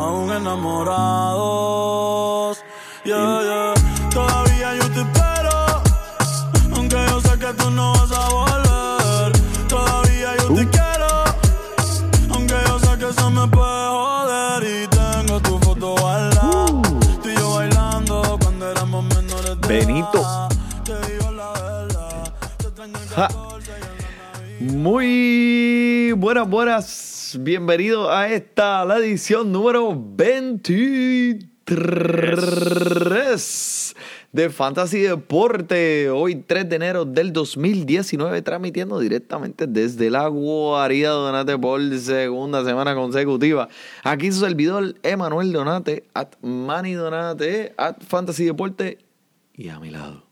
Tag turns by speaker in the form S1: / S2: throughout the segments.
S1: aún enamorados. Yeah, yeah. Todavía yo te espero, aunque yo sé que tú no vas a volver. Todavía yo te quiero, aunque yo sé que eso me puede joder. Y tengo tu foto guardada, tú y yo bailando cuando éramos menores de
S2: Benito.
S1: edad. Te digo la verdad, te extraño el
S2: Ja.
S1: 14 y en la Navidad.
S2: Muy buenas, buenas. Bienvenido a esta, la edición número 23 de Fantasy Deporte. Hoy 3 de enero del 2019, transmitiendo directamente desde la guarida Donate por segunda semana consecutiva. Aquí su servidor Emanuel Donate, at Manny Donate, at Fantasy Deporte y a mi lado,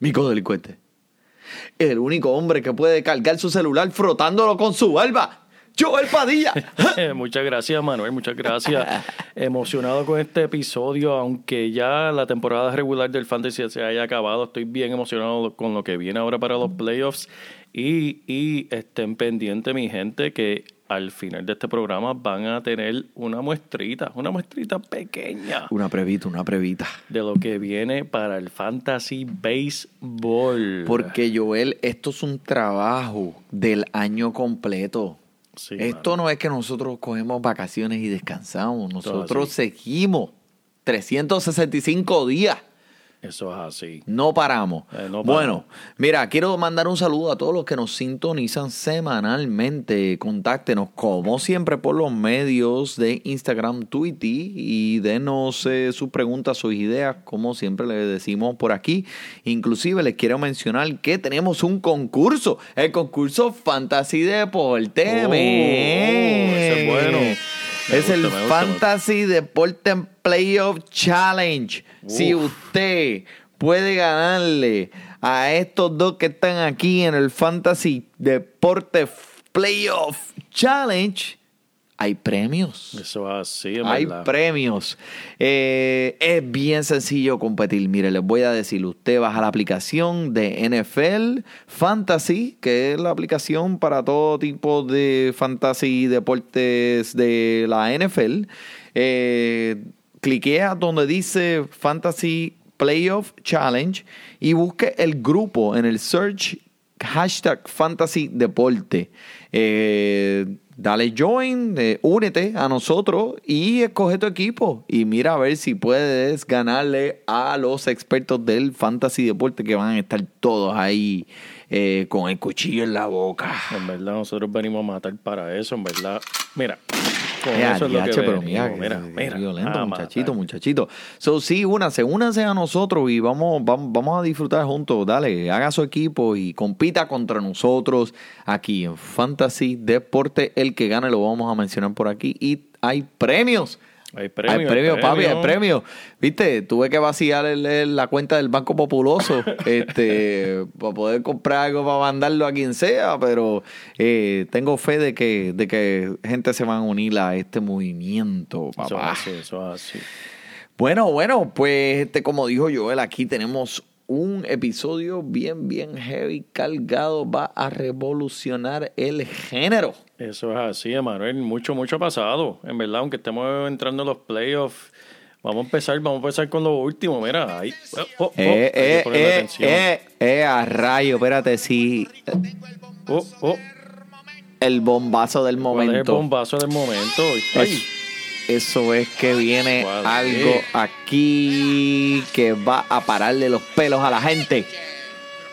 S2: mi codelincuente el único hombre que puede cargar su celular frotándolo con su barba. Joel Padilla.
S3: Muchas gracias, Manuel, muchas gracias. Emocionado con este episodio, aunque ya la temporada regular del Fantasy se haya acabado, estoy bien emocionado con lo que viene ahora para los playoffs. Y, y estén pendientes, mi gente, que al final de este programa van a tener una muestrita, una muestrita pequeña
S2: Una previta, una previta.
S3: de lo que viene para el Fantasy Baseball.
S2: Porque Joel, esto es un trabajo del año completo.
S3: Sí,
S2: esto
S3: mano.
S2: no es que nosotros cogemos vacaciones y descansamos. Nosotros seguimos 365 días.
S3: Eso es así.
S2: No paramos.
S3: Eh, no paramos.
S2: Bueno, mira, quiero mandar un saludo a todos los que nos sintonizan semanalmente. Contáctenos, como siempre, por los medios de Instagram, Twitter y denos eh, sus preguntas, sus ideas, como siempre les decimos por aquí. Inclusive les quiero mencionar que tenemos un concurso, el concurso Fantasy Deporte.
S3: Oh, ese es bueno. Me
S2: es
S3: gusta,
S2: el
S3: me gusta,
S2: Fantasy Deporte Playoff Challenge. Si usted puede ganarle a estos dos que están aquí en el Fantasy Deporte Playoff Challenge, hay premios.
S3: Eso es así,
S2: Hay
S3: verdad.
S2: premios. Eh, es bien sencillo competir. Mire, les voy a decir, usted baja la aplicación de NFL Fantasy, que es la aplicación para todo tipo de fantasy deportes de la NFL. Eh, cliquea donde dice Fantasy Playoff Challenge y busque el grupo en el search hashtag Fantasy Deporte. Eh, dale join, eh, únete a nosotros y escoge tu equipo. Y mira a ver si puedes ganarle a los expertos del Fantasy Deporte que van a estar todos ahí eh, con el cuchillo en la boca.
S3: En verdad, nosotros venimos a matar para eso, en verdad. Mira, con
S2: Mira,
S3: eso es lo que
S2: pero mira,
S3: mira, mira.
S2: violento, muchachito, muchachito. So, sí, únanse, únanse a nosotros y vamos, vamos, vamos a disfrutar juntos. Dale, haga su equipo y compita contra nosotros aquí en Fantasy Deporte. El que gane lo vamos a mencionar por aquí y hay premios.
S3: Hay premio,
S2: hay premio, papi, hay
S3: premio.
S2: Viste, tuve que vaciar el- el- la cuenta del Banco Populoso este, para poder comprar algo para mandarlo a quien sea, pero eh, tengo fe de que, de que gente se va a unir a este movimiento,
S3: Eso es
S2: papá.
S3: así, eso es así.
S2: Bueno, bueno, pues este, como dijo Joel, aquí tenemos un episodio bien, bien heavy, cargado, va a revolucionar el género.
S3: Eso es así, Emanuel. Mucho, mucho ha pasado. En verdad, aunque estemos entrando en los playoffs, vamos a empezar, vamos a empezar con lo último. Mira, ahí. Oh, oh, oh,
S2: Eh, eh, eh, eh, eh, a rayo, espérate, sí,
S3: Oh, oh.
S2: el bombazo del
S3: ¿Cuál es el
S2: momento.
S3: bombazo del momento? Ay,
S2: Eso es que viene
S3: ¿Cuál
S2: algo aquí que va a pararle los pelos a la gente.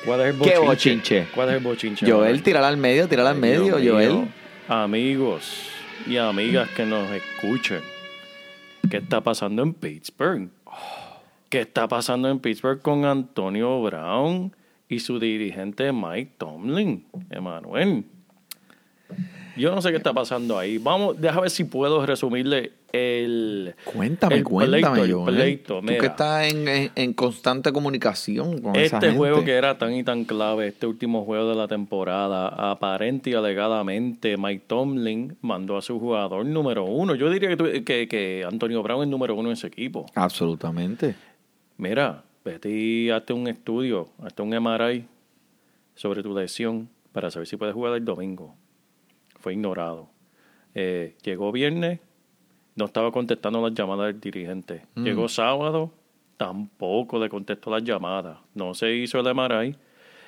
S3: ¿Cuál es el
S2: ¿Qué
S3: bochinche?
S2: bochinche?
S3: ¿Cuál es el bochinche?
S2: Joel, tírala al medio, tírala al medio,
S3: Dios
S2: Joel.
S3: mío. Amigos y amigas que nos escuchen, ¿qué está pasando en Pittsburgh? ¿Qué está pasando en Pittsburgh con Antonio Brown y su dirigente Mike Tomlin? Emanuel. Yo no sé qué está pasando ahí. Vamos, déjame ver si puedo resumirle el.
S2: Cuéntame,
S3: el
S2: cuéntame,
S3: pleito, el pleito.
S2: Tú
S3: Mira.
S2: que estás en, en- en constante comunicación con esa
S3: Este
S2: gente.
S3: juego que era tan y tan clave, este último juego de la temporada, aparente y alegadamente, Mike Tomlin mandó a su jugador número uno. Yo diría que, tu- que, que Antonio Brown es número uno en ese equipo.
S2: Absolutamente.
S3: Mira, vete y hazte un estudio, hazte un MRI sobre tu lesión para saber si puedes jugar el domingo. Fue ignorado. Eh, llegó viernes, no estaba contestando las llamadas del dirigente. Llegó sábado, tampoco le contestó las llamadas. No se hizo el MRI.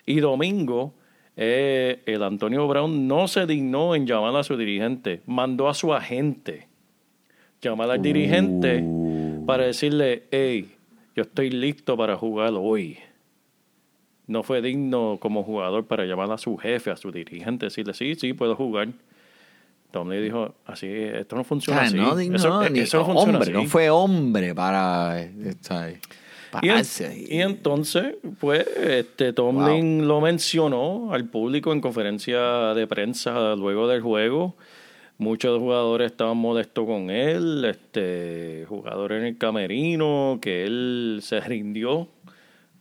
S3: Y domingo, eh, el Antonio Brown no se dignó en llamar a su dirigente. Mandó a su agente llamar al dirigente para decirle, hey, yo estoy listo para jugar hoy. No fue digno como jugador para llamar a su jefe, a su dirigente, decirle, sí, sí, puedo jugar. Tom le dijo, así, esto no funciona
S2: Ah,
S3: así.
S2: no, di-
S3: eso,
S2: no, ni-
S3: eso no funciona
S2: hombre,
S3: así".
S2: no fue hombre para, eh, ¿sabes?
S3: Y, en- y entonces, pues, este Tomlin lo mencionó al público en conferencia de prensa luego del juego. Muchos jugadores estaban molestos con él, este jugador en el camerino, que él se rindió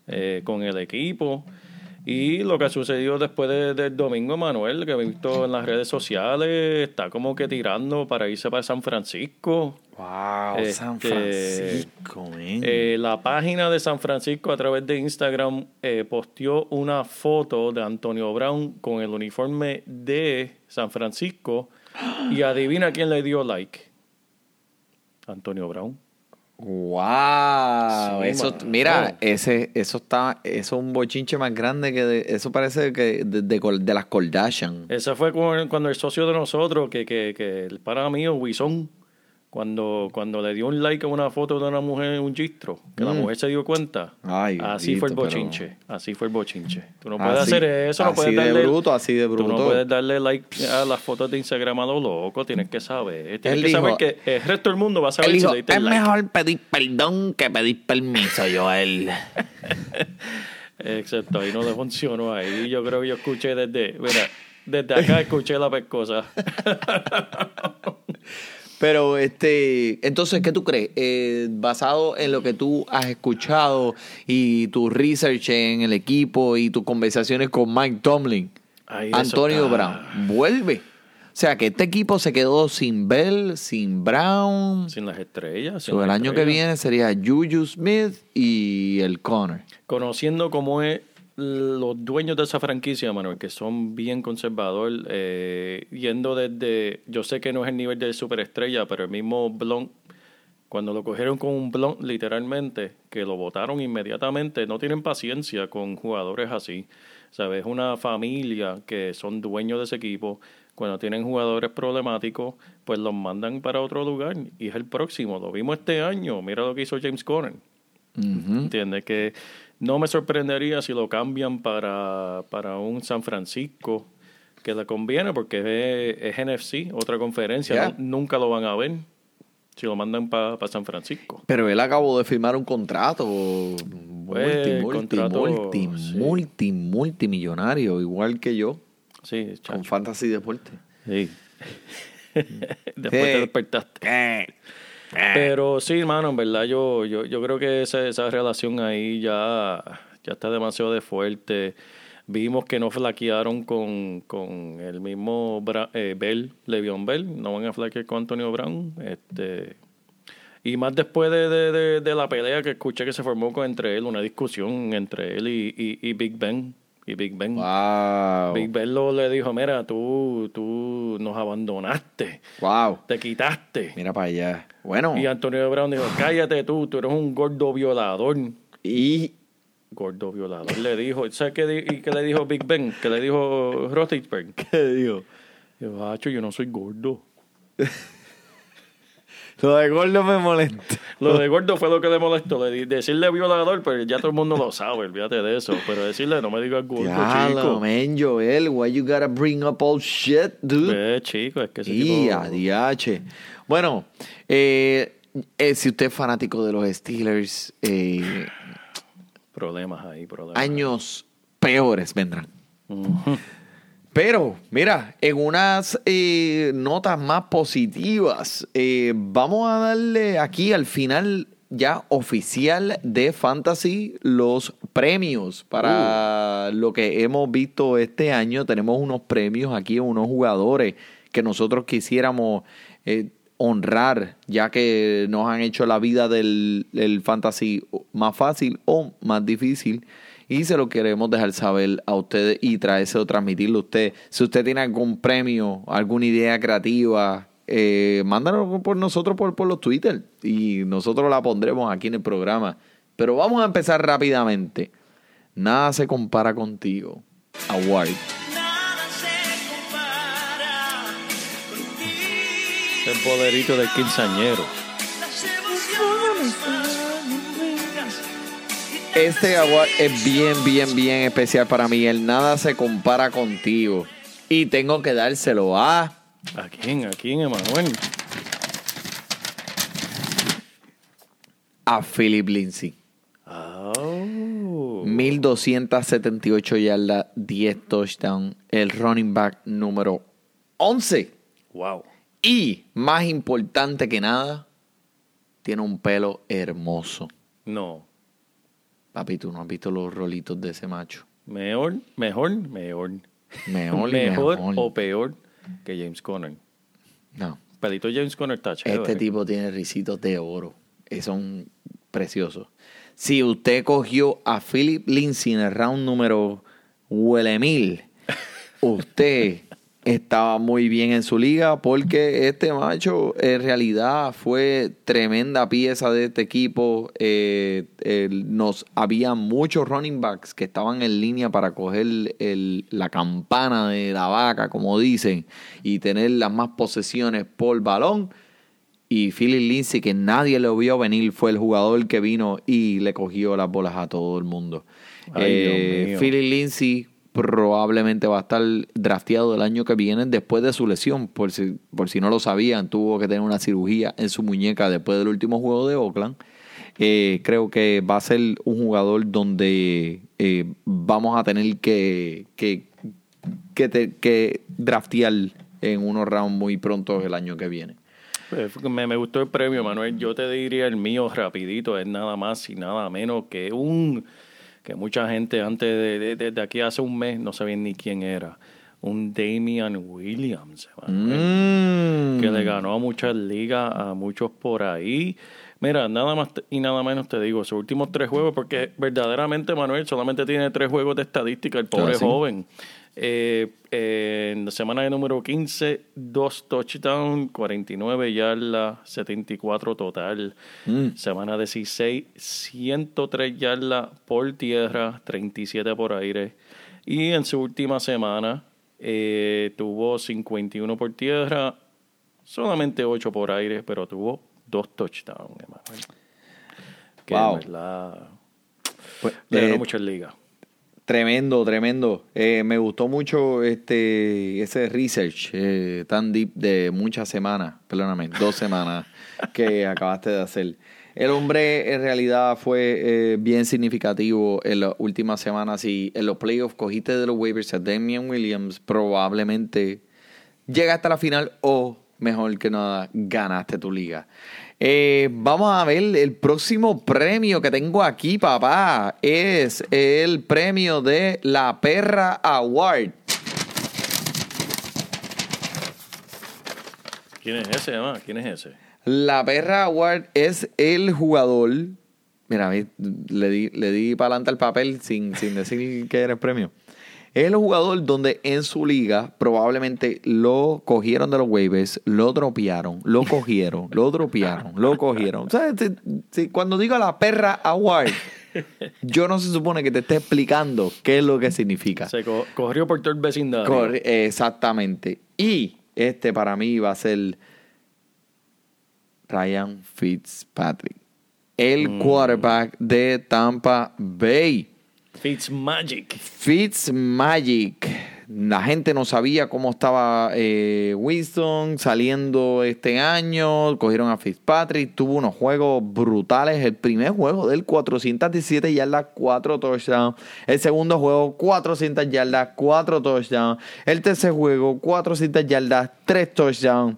S3: eh, con el equipo. Y lo que sucedió después de- del domingo, Manuel, que he visto en las redes sociales, está como que tirando para irse para San Francisco.
S2: Wow, San
S3: Este,
S2: Francisco, man.
S3: Eh, la página de San Francisco a través de Instagram eh, posteó una foto de Antonio Brown con el uniforme de San Francisco y adivina quién le dio like. Antonio Brown.
S2: Wow,
S3: Sí,
S2: eso, mira, ese, eso está, eso es un bochinche más grande que de- eso parece que de, de, de las Kardashian.
S3: Esa fue cu- cuando el socio de nosotros, que, que, que el para mío, Wison, cuando, cuando le dio un like a una foto de una mujer en un gistro, que la
S2: Mm.
S3: mujer se dio cuenta.
S2: Ay,
S3: así fue el
S2: pero-
S3: bochinche. Así fue el bochinche. Tú no puedes
S2: Así-
S3: hacer eso, no
S2: así
S3: puedes
S2: de
S3: darle.
S2: bruto, así de
S3: Tú no
S2: bruto.
S3: puedes darle like a las fotos de Instagram a lo loco. Tienes que saber. Tienes que saber que el resto del mundo va a saber si
S2: dijo,
S3: le diste
S2: es
S3: like.
S2: mejor pedir perdón que pedir permiso, Joel.
S3: Exacto, ahí no le funcionó. Ahí yo creo que yo escuché desde. Mira, desde acá escuché la pescosa.
S2: Pero, este, entonces, ¿qué tú crees? Eh, basado en lo que tú has escuchado y tu research en el equipo y tus conversaciones con Mike Tomlin,
S3: Ahí
S2: Antonio
S3: está.
S2: Brown, vuelve. O sea, que este equipo se quedó sin Bell, sin Brown.
S3: Sin las estrellas. sin
S2: So, el
S3: las
S2: año que viene sería Juju Smith y el Connor.
S3: Conociendo cómo es los dueños de esa franquicia, Manuel, que son bien conservadores, eh, yendo desde. Yo sé que no es el nivel de superestrella, pero el mismo Blunt, cuando lo cogieron con un Blunt, literalmente, que lo votaron inmediatamente, no tienen paciencia con jugadores así. ¿Sabes? Una familia que son dueños de ese equipo. Cuando tienen jugadores problemáticos, pues los mandan para otro lugar y es el próximo. Lo vimos este año. Mira lo que hizo James Conner. ¿Entiendes? Que no me sorprendería si lo cambian para, para un San Francisco que le conviene porque es, es NFC, otra conferencia.
S2: Yeah.
S3: Nunca lo van a ver si lo mandan para San Francisco.
S2: Pero él acabó de firmar un contrato
S3: Pues,
S2: multi, multi,
S3: contrato,
S2: multi,
S3: sí.
S2: multi, multimillonario, igual que yo,
S3: Sí,
S2: con. Fantasy Deporte.
S3: Sí. Después
S2: Sí.
S3: te despertaste. Pero sí, hermano, en verdad yo, yo, yo creo que esa, esa relación ahí ya, ya está demasiado de fuerte. Vimos que no flaquearon con, con el mismo Bra- eh, Bell, Le'Veon Bell. No van a flaquear con Antonio Brown. Este, y más después de, de, de- la pelea que escuché que se formó entre él, una discusión entre él y, y Big Ben. Y Big Ben.
S2: Wow.
S3: Big Ben lo le dijo, mira, tú, tú nos abandonaste,
S2: Wow.
S3: te quitaste.
S2: Mira para allá. Bueno,
S3: Y Antonio Brown dijo, cállate tú, tú eres un gordo violador.
S2: y
S3: Gordo violador, le dijo. ¿Sabes qué, di- y qué le dijo Big Ben? ¿Qué le dijo Roethlisberger?
S2: ¿qué digo?
S3: Dijo, Hacho, yo no soy gordo.
S2: Lo de gordo me molesta.
S3: Lo de gordo fue lo que le molestó. Le decirle violador, pero ya todo el mundo lo sabe, olvídate de eso. Pero decirle, no me digas gordo,
S2: Diablo,
S3: chico.
S2: man, Joel, why you gotta bring up all shit, dude?
S3: Ve, chico, es que ese
S2: Y
S3: tipo...
S2: Bueno, eh, eh, si usted es fanático de los Steelers, eh,
S3: Problemas ahí, problemas.
S2: años peores vendrán.
S3: Ujú.
S2: Pero, mira, en unas eh, notas más positivas, eh, vamos a darle aquí al final ya oficial de Fantasy los premios para lo que hemos visto este año. Tenemos unos premios aquí, unos jugadores que nosotros quisiéramos eh, honrar, ya que nos han hecho la vida del, del Fantasy más fácil o más difícil. Y se lo queremos dejar saber a ustedes y traerse o transmitirlo a usted. Si usted tiene algún premio, alguna idea creativa, eh, mándalo por nosotros por, por los Twitter y nosotros la pondremos aquí en el programa. Pero vamos a empezar rápidamente. Nada se compara contigo. Award.
S1: Nada se compara contigo.
S3: El poderito del quinceañero.
S2: Este award es bien, bien, bien especial para mí. El nada se compara contigo. Y tengo que dárselo a...
S3: ¿A quién? ¿A quién, Emanuel?
S2: A Philip Lindsay.
S3: Oh.
S2: 1278 yardas, 10 touchdowns. El running back número 11.
S3: Wow.
S2: Y, más importante que nada, tiene un pelo hermoso.
S3: No.
S2: Papi, tú no has visto los rolitos de ese macho.
S3: Mejor, mejor, mejor.
S2: Mejor
S3: mejor
S2: mejor.
S3: o peor que James Conner.
S2: No.
S3: Pelito James Conner está chévere.
S2: Este tipo tiene risitos de oro. Son preciosos. Si usted cogió a Philip Lindsay en el round número huele mil, usted estaba muy bien en su liga porque este macho en realidad fue tremenda pieza de este equipo. Eh, nos había muchos running backs que estaban en línea para coger el- la campana de la vaca, como dicen, y tener las más posesiones por balón. Y Philip Lindsay, que nadie lo vio venir, fue el jugador que vino y le cogió las bolas a todo el mundo.
S3: Ay,
S2: Eh, Lindsay probablemente va a estar drafteado el año que viene después de su lesión. Por si, por si no lo sabían, tuvo que tener una cirugía en su muñeca después del último juego de Oakland. Eh, creo que va a ser un jugador donde eh, vamos a tener que, que, que, te- que draftear en unos rounds muy pronto el año que viene.
S3: Pues, Me, me gustó el premio, Manuel. Yo te diría el mío rapidito, es nada más y nada menos que un que mucha gente antes de, de- aquí hace un mes no sabían ni quién era. Un Damian Williams,
S2: Mm.
S3: que le ganó a muchas ligas, a muchos por ahí. Mira, nada más y nada menos te digo, sus últimos tres juegos, porque verdaderamente Manuel solamente tiene tres juegos de estadística, el pobre
S2: sí.
S3: joven. Eh, eh, en la semana de número 15, dos touchdowns, 49 yardas, 74 total.
S2: Mm.
S3: Semana 16, 103 yardas por tierra, 37 por aire. Y en su última semana eh, tuvo 51 por tierra, solamente 8 por aire, pero tuvo dos touchdowns, Emanuel. Que
S2: Wow.
S3: en verdad
S2: Pues,
S3: le ganó
S2: eh,
S3: muchas ligas.
S2: Tremendo, tremendo. Eh, me gustó mucho este ese research eh, tan deep de muchas semanas, perdóname, dos semanas que acabaste de hacer. El hombre en realidad fue eh, bien significativo en las últimas semanas y en los playoffs cogiste de los waivers a Damian Williams, probablemente llega hasta la final o mejor que nada ganaste tu liga. Eh, vamos a ver el próximo premio que tengo aquí, papá. Es el premio de la Perra Award.
S3: ¿Quién es ese, Emma? ¿Quién es ese?
S2: La Perra Award es el jugador. Mira, ve, le di, le di para adelante el papel sin, sin decir que era el premio. Es el jugador donde en su liga probablemente lo cogieron de los waivers, lo dropearon, lo cogieron, lo dropearon, lo cogieron. O sea, si- si- cuando digo la perra award, yo no se supone que te esté explicando qué es lo que significa.
S3: Se co- corrió por todo el vecindario.
S2: Corre- exactamente. Y este para mí va a ser Ryan Fitzpatrick, el quarterback de Tampa Bay.
S3: Fitzmagic.
S2: Fitzmagic la gente no sabía cómo estaba eh, Winston saliendo este año. Cogieron a Fitzpatrick, tuvo unos juegos brutales. El primer juego del 417 yardas, 4 touchdowns. El segundo juego, 400 yardas, 4 touchdowns. El tercer juego, 400 yardas, 3 touchdowns.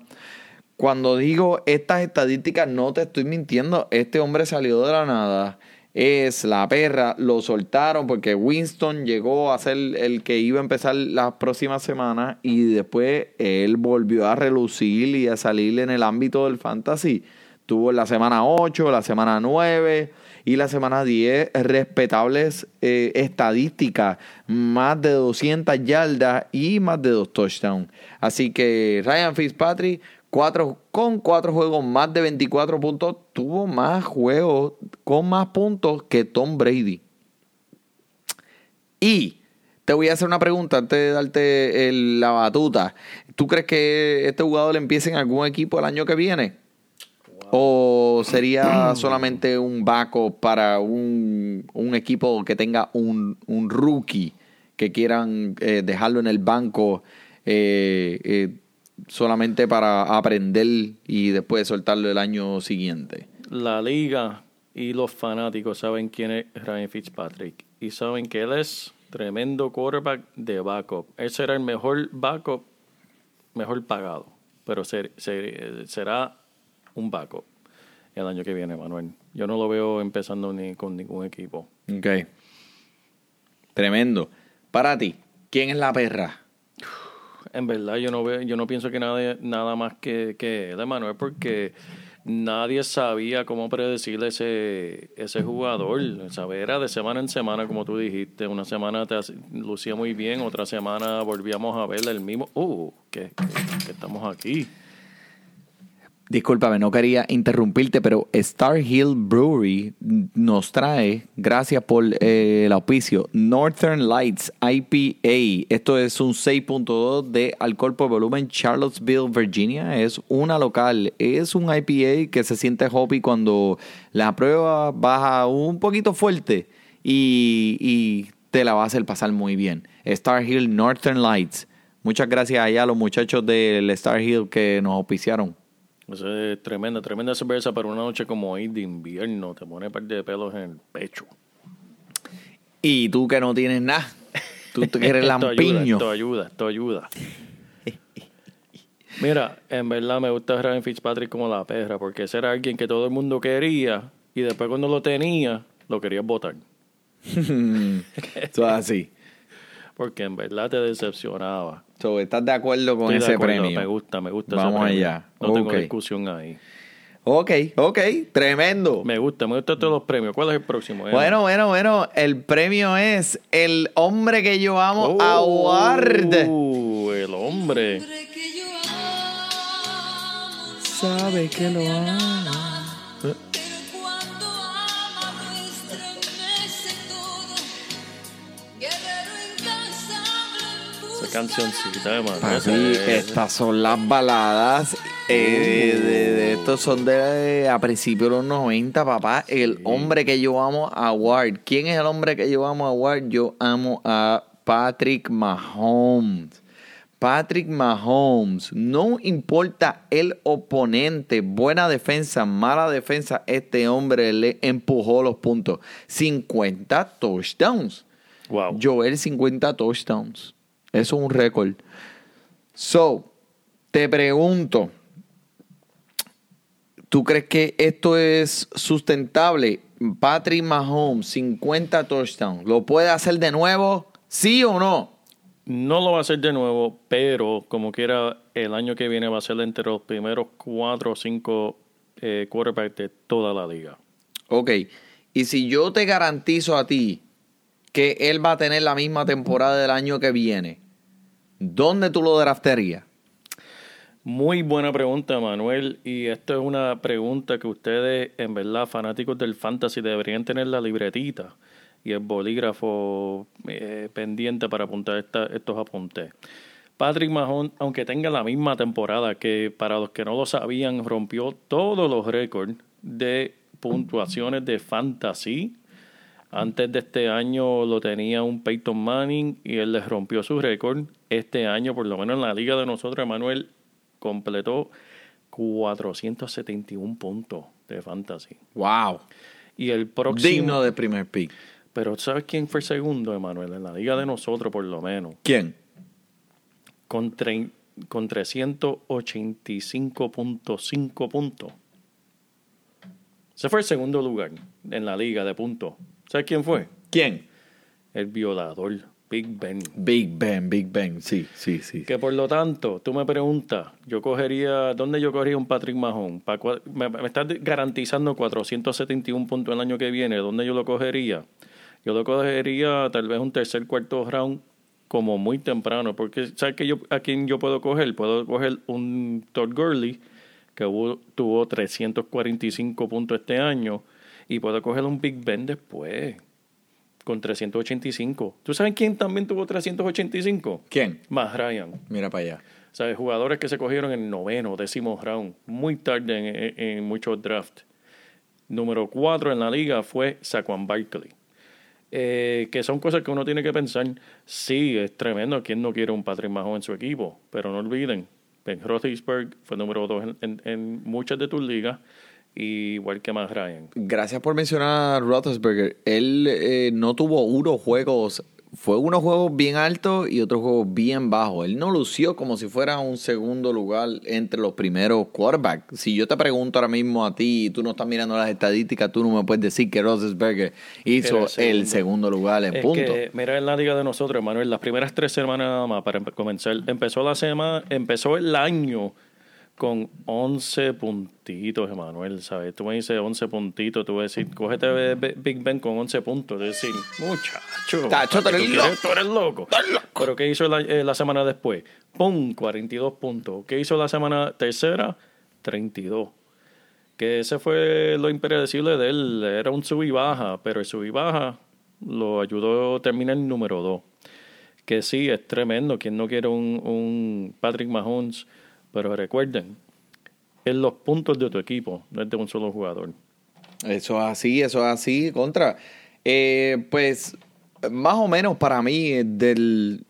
S2: Cuando digo estas estadísticas, no te estoy mintiendo. Este hombre salió de la nada es la perra. Lo soltaron porque Winston llegó a ser el que iba a empezar las próximas semanas y después él volvió a relucir y a salir en el ámbito del fantasy. Tuvo la semana 8, la semana 9 y la semana 10 respetables eh, estadísticas, más de 200 yardas y más de dos touchdowns. Así que Ryan Fitzpatrick Cuatro, con cuatro juegos más de 24 puntos, tuvo más juegos con más puntos que Tom Brady. Y te voy a hacer una pregunta antes de darte la batuta. ¿Tú crees que este jugador empiece en algún equipo el año que viene? ¿O sería solamente un backup para un, equipo que tenga un, rookie que quieran eh, dejarlo en el banco? Eh, eh, solamente para aprender y después soltarlo el año siguiente.
S3: La liga y los fanáticos saben quién es Ryan Fitzpatrick y saben que él es tremendo quarterback de backup. Él será el mejor backup, mejor pagado, pero será un backup el año que viene, Manuel. Yo no lo veo empezando ni con ningún equipo.
S2: Ok. Tremendo. Para ti, ¿quién es la perra?
S3: En verdad yo no veo, yo no pienso que nadie, nada más que, que él, Emanuel, porque nadie sabía cómo predecir ese, ese jugador. ¿sabes? Era de semana en semana, como tú dijiste. Una semana te lucía muy bien, otra semana volvíamos a verle el mismo. ¡Uh! que estamos aquí.
S2: Discúlpame, no quería interrumpirte, pero Star Hill Brewery nos trae, gracias por eh, el auspicio, Northern Lights IPA. Esto es un 6.2 de alcohol por volumen, Charlottesville, Virginia. Es una local, es un IPA que se siente hoppy cuando la prueba baja un poquito fuerte y, y te la va a hacer pasar muy bien. Star Hill Northern Lights. Muchas gracias allá a los muchachos del Star Hill que nos auspiciaron.
S3: Eso es tremenda, tremenda cerveza para una noche como hoy de invierno. Te pone parte de pelos en el pecho.
S2: Y tú que no tienes nada. Tú que eres lampiño.
S3: Esto ayuda, esto ayuda. Mira, en verdad me gusta Ryan Fitzpatrick como la perra, porque ese era alguien que todo el mundo quería y después cuando lo tenía, lo querías votar.
S2: Eso así.
S3: Porque en verdad te decepcionaba.
S2: ¿Estás de acuerdo con ese premio?
S3: Me gusta, me gusta.
S2: Vamos allá.
S3: No tengo discusión ahí.
S2: Ok, ok, tremendo.
S3: Me gusta, me gustan todos los premios. ¿Cuál es el próximo?
S2: Bueno, bueno, bueno. El premio es El hombre que yo amo, Award.
S3: Uh, el hombre.
S2: Sabe que lo ama.
S3: Cancioncita,
S2: estas son las baladas. Eh, de, estos son de a principios de los 90, papá. El hombre que yo amo a Ward. ¿Quién es el hombre que yo amo a Ward? Yo amo a Patrick Mahomes. Patrick Mahomes, no importa el oponente, buena defensa, mala defensa, este hombre le empujó los puntos. 50 touchdowns.
S3: Wow.
S2: Joel 50 touchdowns. Eso es un récord. So, te pregunto, ¿tú crees que esto es sustentable? Patrick Mahomes, 50 touchdowns, ¿lo puede hacer de nuevo? ¿Sí o no?
S3: No lo va a hacer de nuevo, pero como quiera, el año que viene va a ser entre los primeros cuatro o cinco eh, quarterbacks de toda la liga.
S2: Ok, y si yo te garantizo a ti que él va a tener la misma temporada del año que viene, ¿dónde tú lo drafterías?
S3: Muy buena pregunta, Manuel. Y esto es una pregunta que ustedes, en verdad, fanáticos del fantasy, deberían tener la libretita y el bolígrafo eh, pendiente para apuntar estos apuntes. Patrick Mahomes, aunque tenga la misma temporada que para los que no lo sabían, rompió todos los récords de puntuaciones de fantasy Antes de este año lo tenía un Peyton Manning y él les rompió su récord. Este año, por lo menos en la liga de nosotros, Emanuel completó 471 puntos de fantasy.
S2: Wow.
S3: Y el próximo...
S2: Digno de primer pick.
S3: Pero ¿sabes quién fue segundo, Emanuel? En la liga de nosotros, por lo menos.
S2: ¿Quién?
S3: Con, tre- con 385.5 puntos. Ese fue el segundo lugar en la liga de puntos. ¿Sabes quién fue?
S2: ¿Quién?
S3: El violador, Big Ben.
S2: Big Ben, Big Ben. Sí, sí, sí.
S3: Que por lo tanto, tú me preguntas, yo cogería, ¿dónde yo cogería un Patrick? Pa me, me estás garantizando 471 puntos el año que viene, ¿dónde yo lo cogería? Yo lo cogería tal vez un tercer, cuarto round como muy temprano, porque ¿sabes que yo, a quién yo puedo coger? Puedo coger un Todd Gurley, que hubo- tuvo 345 puntos este año, y puedo coger un Big Ben después, con 385. ¿Tú sabes quién también tuvo 385?
S2: ¿Quién?
S3: Más Ryan.
S2: Mira para allá.
S3: ¿Sabes? Jugadores que se cogieron en el noveno, décimo round, muy tarde en, en- en muchos drafts. Número cuatro en la liga fue Saquon Barkley. Eh, que son cosas que uno tiene que pensar. Sí, es tremendo. ¿Quién no quiere un Patrick Mahomes en su equipo? Pero no olviden, Ben Roethlisberger fue número dos en, en- en muchas de tus ligas, y igual que más Ryan.
S2: Gracias por mencionar a Roethlisberger. Él eh, no tuvo unos juegos, fue unos juegos bien altos y otros juegos bien bajos. Él no lució como si fuera un segundo lugar entre los primeros quarterbacks. Si yo te pregunto ahora mismo a ti y tú no estás mirando las estadísticas, tú no me puedes decir que Roethlisberger hizo
S3: el
S2: el segundo lugar en
S3: Es
S2: punto.
S3: que, mira, en la liga de nosotros, Manuel, las primeras tres semanas nada más para comenzar. Empezó la semana, empezó el año con 11 puntitos, Emanuel, ¿sabes? Tú me dices 11 puntitos, tú vas a decir, cógete Big Ben con 11 puntos. Es decir, muchacho.
S2: Tacho, tú
S3: ¿qué
S2: eres loco.
S3: Tú eres loco. Pero ¿qué hizo la, eh, la semana después? ¡Pum! 42 puntos. ¿Qué hizo la semana tercera? 32 que ese fue lo impredecible de él. Era un sub y baja, pero el sub y baja lo ayudó a terminar el número 2. Que sí, es tremendo. Quien no quiere un, un Patrick Mahomes, pero recuerden, es los puntos de tu equipo, no es de un solo jugador.
S2: Eso es así, eso es así, contra. Eh, pues más o menos para mí, eh, del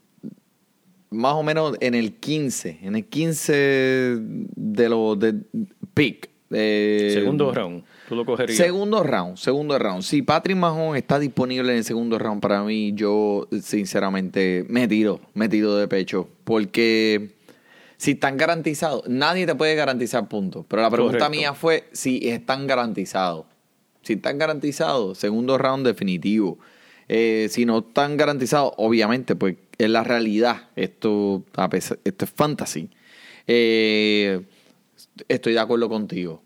S2: más o menos en el 15, en el 15 de los de pick. eh,
S3: Segundo round, tú lo cogerías.
S2: Segundo round, segundo round. Si Patrick Mahomes está disponible en el segundo round, para mí, yo sinceramente me tiro, me tiro de pecho. Porque si están garantizados, nadie te puede garantizar puntos. Pero la pregunta
S3: Correcto.
S2: mía fue si están garantizados. Si están garantizados, segundo round definitivo. Eh, si no están garantizados, obviamente, pues es la realidad. Esto, a pesar- esto es fantasy. Eh, estoy de acuerdo contigo.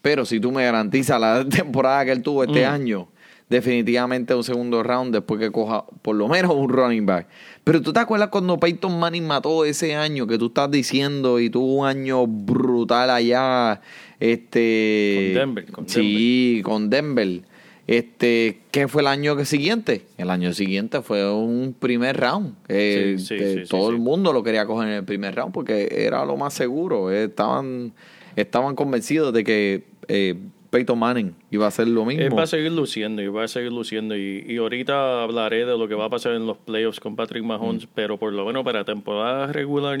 S2: Pero si tú me garantizas la temporada que él tuvo este
S3: Mm.
S2: año, definitivamente un segundo round después que coja por lo menos un running back. Pero tú te acuerdas cuando Peyton Manning mató ese año que tú estás diciendo y tuvo un año brutal allá, este,
S3: Con Denver, con
S2: sí, con Denver. Este, ¿qué fue el año que siguiente? El año siguiente fue un primer round. Eh,
S3: Sí, sí,
S2: que
S3: sí,
S2: todo el mundo lo quería coger en el primer round porque era lo más seguro. Eh, Estaban, estaban convencidos de que eh, Peyton Manning iba a hacer lo mismo.
S3: Él va a seguir luciendo y va a seguir luciendo. Y, y ahorita hablaré de lo que va a pasar en los playoffs con Patrick Mahomes, pero por lo menos para temporada regular,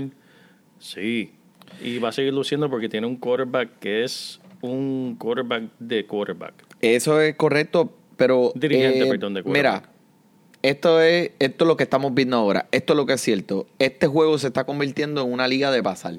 S3: sí. Y va a seguir luciendo porque tiene un quarterback que es un quarterback de quarterback.
S2: Eso es correcto, pero
S3: Dirigente,
S2: eh,
S3: perdón, de
S2: mira,
S3: quarterback.
S2: esto es esto es lo que estamos viendo ahora. Esto es lo que es cierto. Este juego se está convirtiendo en una liga de pasar.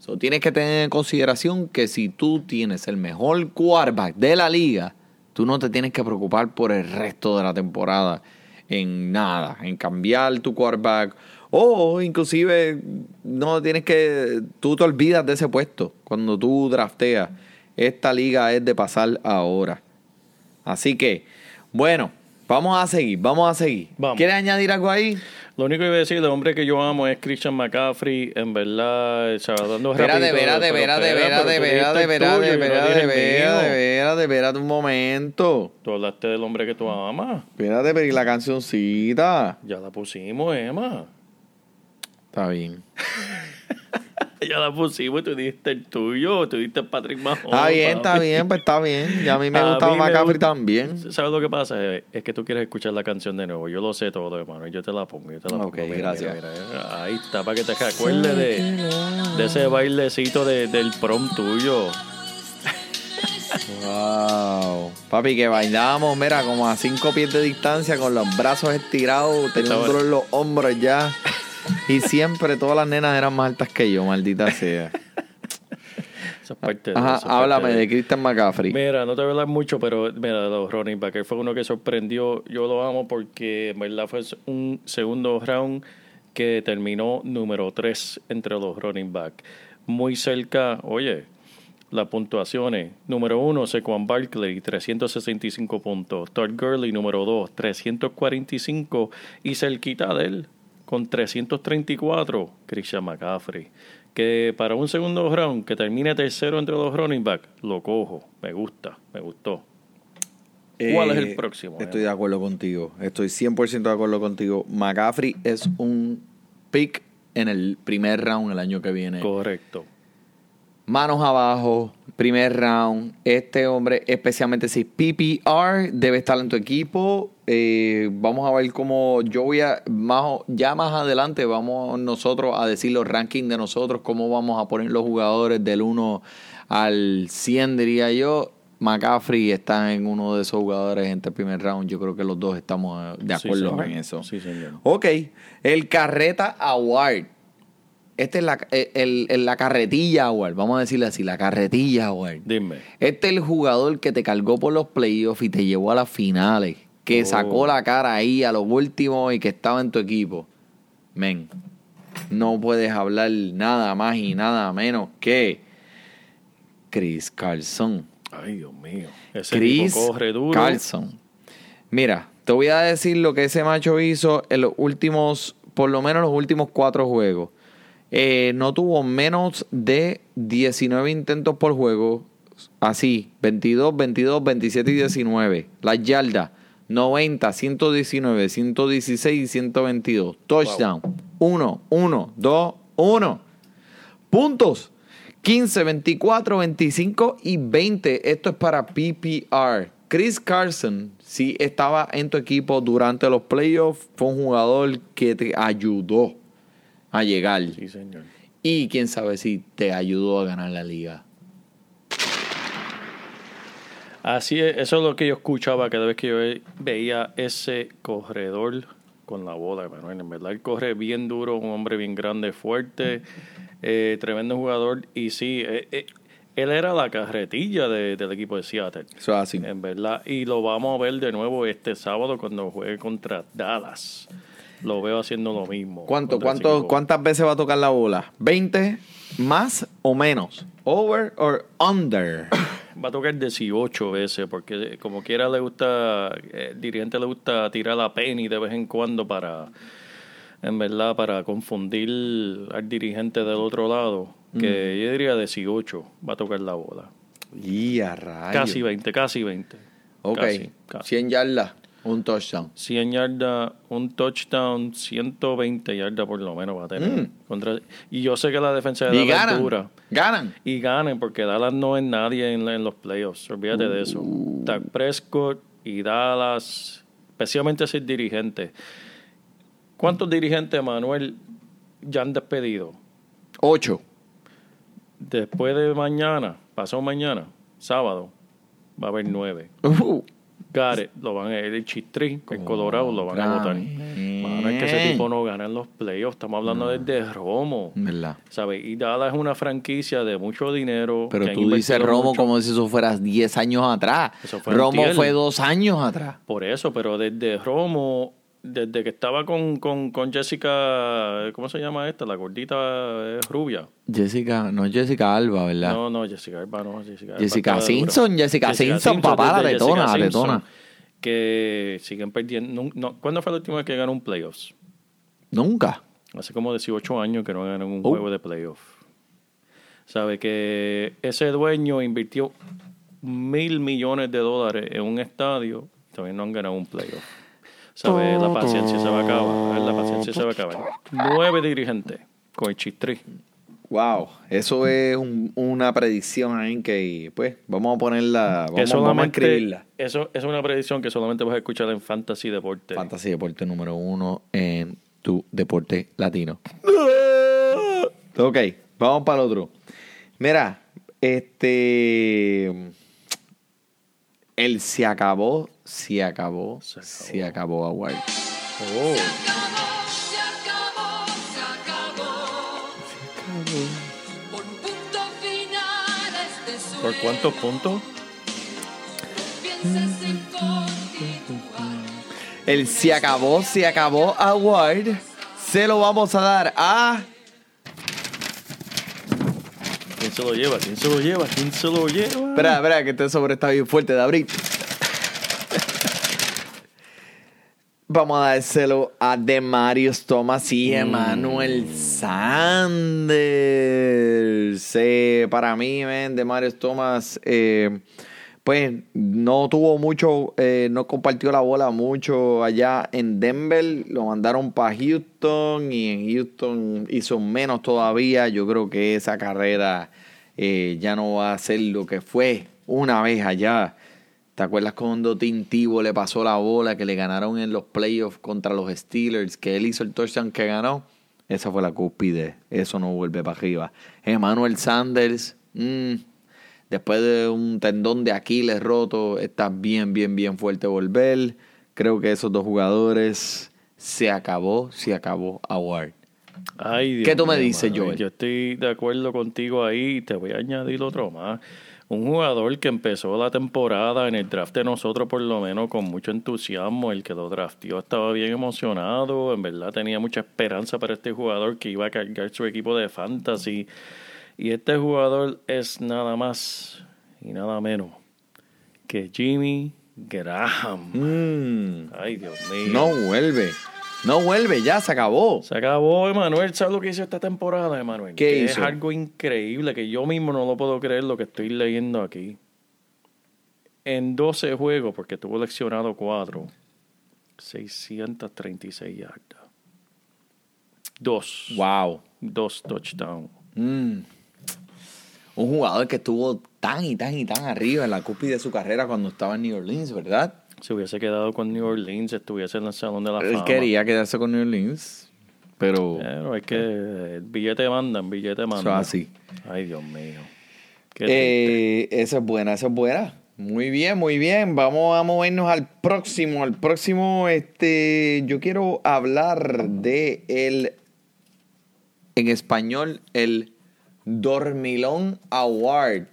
S2: So, tienes que tener en consideración que si tú tienes el mejor quarterback de la liga, tú no te tienes que preocupar por el resto de la temporada en nada, en cambiar tu quarterback o inclusive no tienes que, tú te olvidas de ese puesto cuando tú drafteas. Esta liga es de pasar ahora. Así que, bueno, vamos a seguir, vamos a seguir.
S3: Vamos.
S2: ¿Quieres añadir algo ahí?
S3: Lo único que iba a decir, el hombre que yo amo es Christian McCaffrey. En verdad, saludando
S2: Espérate,
S3: rapidito,
S2: espérate,
S3: pero
S2: espérate,
S3: espera,
S2: espérate,
S3: pero tú
S2: espérate,
S3: dijiste el
S2: espérate,
S3: tuyo y no
S2: espérate,
S3: dije el
S2: espérate,
S3: mío.
S2: espérate, espérate un momento.
S3: Tú hablaste del hombre que tú amas.
S2: Espérate, pero ¿y la cancioncita?
S3: Ya la pusimos, Emma.
S2: Está bien.
S3: ya la pusimos, tú dijiste el tuyo, tú dijiste Patrick Mahomes.
S2: Está bien, está bien, pues está bien. Y a mí me
S3: A
S2: gustaba McCaffrey también.
S3: ¿Sabes lo que pasa? Es que tú quieres escuchar la canción de nuevo. Yo lo sé todo, hermano. Yo te la pongo. Yo te la pongo.
S2: Ok, gracias.
S3: mira, mira. Ahí está, para que te acuerdes de, de ese bailecito de- del prom tuyo.
S2: Wow. Papi, que bailábamos, mira, como a cinco pies de distancia con los brazos estirados, tenía un dolor en los hombros ya. Y siempre todas las nenas eran más altas que yo, maldita sea.
S3: Es parte de
S2: Ajá,
S3: eso, es
S2: háblame
S3: parte
S2: de Christian McCaffrey.
S3: Mira, no te voy a hablar mucho, pero mira, de los running back, él fue uno que sorprendió. Yo lo amo porque en verdad fue un segundo round que terminó número 3 entre los running back. Muy cerca, oye, las puntuaciones. Número 1, Sequan Barkley, 365 puntos. Todd Gurley, número 2, 345. Y cerquita de él, con 334, Christian McCaffrey. Que para un segundo round, que termine tercero entre los running back, lo cojo. Me gusta, me gustó. ¿Cuál es el próximo,
S2: Eh, Estoy
S3: Emma?
S2: de acuerdo contigo. Estoy 100% de acuerdo contigo. McCaffrey es un pick en el primer round el año que viene.
S3: Correcto.
S2: Manos abajo, primer round. Este hombre, especialmente si PPR, debe estar en tu equipo. Eh, vamos a ver cómo yo voy a, más, ya más adelante vamos nosotros a decir los rankings de nosotros, cómo vamos a poner los jugadores del 1 al 100, diría yo. McCaffrey está en uno de esos jugadores en este primer round. Yo creo que los dos estamos eh, de acuerdo en eso.
S3: Sí, señor.
S2: Ok, el Carreta Award. Este es la, eh, el, el- la carretilla Award, vamos a decirle así, la carretilla Award.
S3: Dime.
S2: Este es el jugador que te cargó por los playoffs y te llevó a las finales, que
S3: Oh.
S2: sacó la cara ahí a los últimos y que estaba en tu equipo. Men, no puedes hablar nada más y nada menos que Chris Carlson.
S3: Ay, Dios mío. Ese
S2: Chris
S3: tipo corre duro.
S2: Carlson. Mira, te voy a decir lo que ese macho hizo en los últimos, por lo menos los últimos cuatro juegos. Eh, no tuvo menos de 19 intentos por juego. Así, 22, 22, 27 y 19. Las yardas, 90, 119, 116 y 122. Touchdown, 1, 1, 2, 1. Puntos. 15, 24, 25 y 20. Esto es para PPR. Chris Carson, si estaba en tu equipo durante los playoffs, fue un jugador que te ayudó a llegar.
S3: Sí, señor.
S2: Y quién sabe si te ayudó a ganar la liga.
S3: Así es, eso es lo que yo escuchaba cada vez que yo ve- veía ese corredor con la bola, Manuel. En verdad, él corre bien duro, un hombre bien grande, fuerte, eh, tremendo jugador. Y sí, eh, eh, él era la carretilla de- del equipo de Seattle.
S2: Eso es así.
S3: En verdad, y lo vamos a ver de nuevo este sábado cuando juegue contra Dallas. Lo veo haciendo lo mismo.
S2: ¿Cuánto, cuánto. ¿Cuántas veces va a tocar la bola? ¿20? ¿Más o menos? ¿Over or under?
S3: Va a tocar 18 veces porque como quiera le gusta, eh, el dirigente le gusta tirar la penny de vez en cuando para, en verdad, para confundir al dirigente del otro lado. Que yo diría 18 va a tocar la bola.
S2: Y a rayos.
S3: Casi 20, casi 20.
S2: Ok.
S3: Casi, casi.
S2: 100 yardas, un touchdown.
S3: 100 yardas, un touchdown, 120 yardas por lo menos va a tener. Contra, y yo sé que la defensa de
S2: Mm. Y
S3: Dallas es
S2: ganan.
S3: dura.
S2: Ganan.
S3: Y ganen, porque Dallas no es nadie en, los playoffs. Olvídate de eso.
S2: Uh.
S3: Dak Prescott y Dallas, especialmente ese dirigente. ¿Cuántos dirigentes, Manuel, ya han despedido?
S2: 8.
S3: Después de mañana, pasado mañana, sábado, va a haber nueve.
S2: Uh,
S3: Garrett, lo van a el Chistri, el Colorado, lo van a votar. es que ese tipo no gana en los playoffs. Estamos hablando desde Romo.
S2: ¿Verdad?
S3: ¿Sabes? Y Dallas es una franquicia de mucho dinero.
S2: Pero tú dices Romo
S3: mucho.
S2: como si eso fuera 10 años atrás.
S3: Eso fue
S2: Romo fue dos años atrás.
S3: Por eso, pero desde Romo, desde que estaba con, con, con Jessica, ¿cómo se llama esta? La gordita eh, rubia.
S2: Jessica, no es Jessica Alba, ¿verdad?
S3: No, no, Jessica Alba, no, Jessica Alba
S2: Jessica Simpson. Jessica Simpson, papá, la
S3: Jessica
S2: la tetona.
S3: Que siguen perdiendo. no- no, ¿Cuándo fue la última vez que ganó un playoffs?
S2: Nunca.
S3: Hace como 18 años que no ganan un
S2: Oh.
S3: juego de playoff. Sabe que ese dueño invirtió mil millones de dólares en un estadio todavía no han ganado un playoff. Sabe, la paciencia se va a acabar. La paciencia se va a acabar. Nueve dirigentes con el chistri.
S2: Wow, eso es un- una predicción ahí que, pues, vamos a ponerla, vamos, vamos a escribirla.
S3: eso es una predicción que solamente vas a escuchar en Fantasy Deporte.
S2: Fantasy Deporte número uno en tu deporte latino. Ok, vamos para el otro. Mira, este. El se acabó, se acabó,
S3: Se acabó.
S2: se acabó Award.
S3: Oh,
S4: Se acabó, se acabó. Por un punto final a este
S3: ¿Por cuántos puntos?
S2: El se acabó, se acabó Award se lo vamos a dar a.
S3: ¿Quién se lo lleva? ¿Quién se lo lleva? ¿Quién se lo lleva?
S2: Espera, espera, que este sobre está bien fuerte de abrir. Vamos a dárselo a Demarius Thomas y Emmanuel Sanders. Eh, para mí, man, Demarius Thomas, eh, pues no tuvo mucho, eh, no compartió la bola mucho allá en Denver. Lo mandaron para Houston y en Houston hizo menos todavía. Yo creo que esa carrera eh, ya no va a ser lo que fue una vez allá. ¿Te acuerdas cuando Tim Tebow le pasó la bola que le ganaron en los playoffs contra los Steelers? Que él hizo el touchdown que ganó. Esa fue la cúspide. Eso no vuelve para arriba. Emmanuel Sanders, mm, después de un tendón de Aquiles roto, está bien, bien, bien fuerte volver. Creo que esos dos jugadores se acabó, se acabó Award.
S3: Ay, Dios
S2: ¿Qué tú me dices? Joel?
S3: Yo estoy de acuerdo contigo ahí y te voy a añadir otro más. Un jugador que empezó la temporada en el draft de nosotros por lo menos con mucho entusiasmo. El que lo drafteó estaba bien emocionado. En verdad tenía mucha esperanza para este jugador que iba a cargar su equipo de fantasy. Y este jugador es nada más y nada menos que Jimmy Graham.
S2: Mm,
S3: Ay, Dios mío.
S2: no vuelve. No vuelve, ya se acabó.
S3: Se acabó, Emanuel. ¿Sabes lo que hizo esta temporada, Emanuel?
S2: ¿Qué
S3: Que
S2: hizo?
S3: Es algo increíble que yo mismo no lo puedo creer lo que estoy leyendo aquí. En 12 juegos, porque tuvo leccionado 4, 636 yardas. Dos.
S2: Wow.
S3: Dos touchdowns.
S2: Mm. Un jugador que estuvo tan y tan y tan arriba en la cúspide de su carrera cuando estaba en New Orleans, ¿verdad?
S3: Si hubiese quedado con New Orleans, estuviese en el Salón de la
S2: Él
S3: Fama.
S2: quería quedarse con New Orleans, pero
S3: Pero es que el billete manda, el billete manda.
S2: eso es así.
S3: Ay, Dios mío.
S2: Eh, esa es buena, esa es buena. Muy bien, muy bien. Vamos a movernos al próximo. Al próximo, este, yo quiero hablar de el, en español, el Dormilón Award.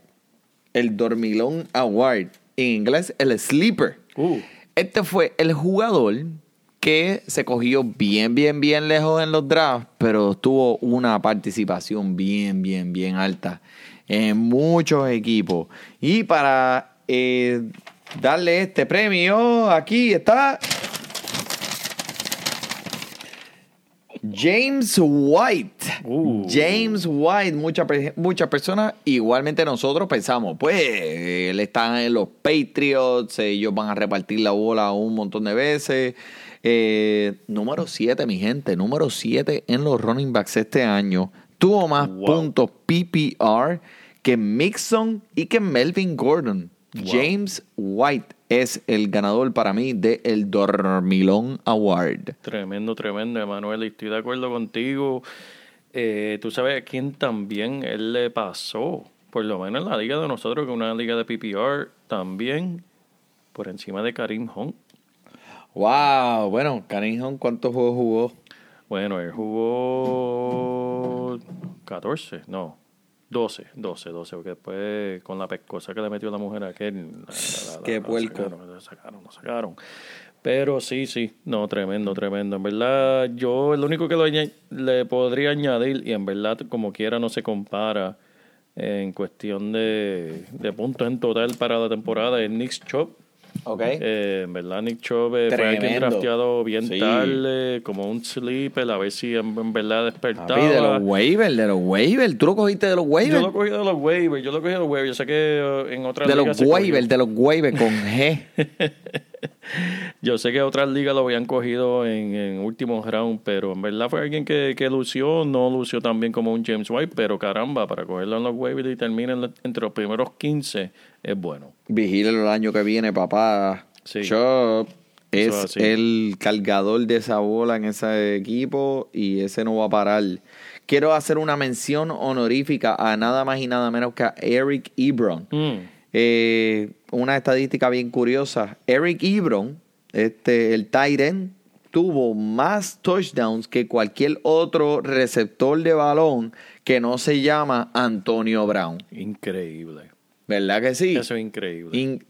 S2: El Dormilón Award. En inglés, el Sleeper.
S3: Uh.
S2: Este fue el jugador que se cogió bien, bien, bien lejos en los drafts, pero tuvo una participación bien, bien, bien alta en muchos equipos. Y para eh, darle este premio, aquí está James White.
S3: Uh.
S2: James White, muchas pe- muchas personas, igualmente nosotros pensamos, pues él está en los Patriots, ellos van a repartir la bola un montón de veces. Eh, número 7, mi gente, número 7 en los running backs este año. Tuvo más
S3: Wow.
S2: puntos PPR que Mixon y que Melvin Gordon. James White es el ganador para mí del el Dormilón Award.
S3: Tremendo, tremendo, Emanuel. y Estoy de acuerdo contigo. Eh, Tú sabes a quién también él le pasó, por lo menos en la liga de nosotros, que es una liga de PPR, también por encima de Karim Hunt.
S2: Wow, bueno, Karim Hunt, ¿cuántos juegos jugó?
S3: Bueno, él jugó 14, no, 12, 12, 12, porque después con la pescosa que le metió la mujer a aquel. la- la-
S2: Qué puerco.
S3: Sacaron, sacaron, la sacaron. Pero sí, sí, no, tremendo, tremendo. En verdad, yo lo único que lo le podría añadir, y en verdad, como quiera, no se compara en cuestión de, de puntos en total para la temporada, es Nick Chop.
S2: Ok.
S3: Eh, en verdad, Nick Chubb eh, fue alguien drafteado bien
S2: Sí.
S3: tarde, como un sleeper, a ver si en, en verdad despertaba.
S2: Papi, de los waivers, de los waivers. ¿Tú lo cogiste de los
S3: yo
S2: waivers?
S3: lo cogí de los waivers, yo lo cogí de los waivers. Yo sé que eh, en otras
S2: De los waivers, de los waivers con G.
S3: Yo sé que otras ligas lo habían cogido en, en últimos round, pero en verdad fue alguien que, que lució, no lució tan bien como un James White, pero caramba, para cogerlo en los waivers y terminar entre los primeros 15 es bueno.
S2: Vigílelo el año que viene, papá.
S3: Sí.
S2: Chop es
S3: Eso es así.
S2: el cargador de esa bola en ese equipo y ese no va a parar. Quiero hacer una mención honorífica a nada más y nada menos que a Eric Ebron.
S3: Mm.
S2: Eh, una estadística bien curiosa. Eric Ebron, este, el Tyren, tuvo más touchdowns que cualquier otro receptor de balón que no se llama Antonio Brown.
S3: Increíble.
S2: ¿Verdad que sí?
S3: Eso es increíble.
S2: In-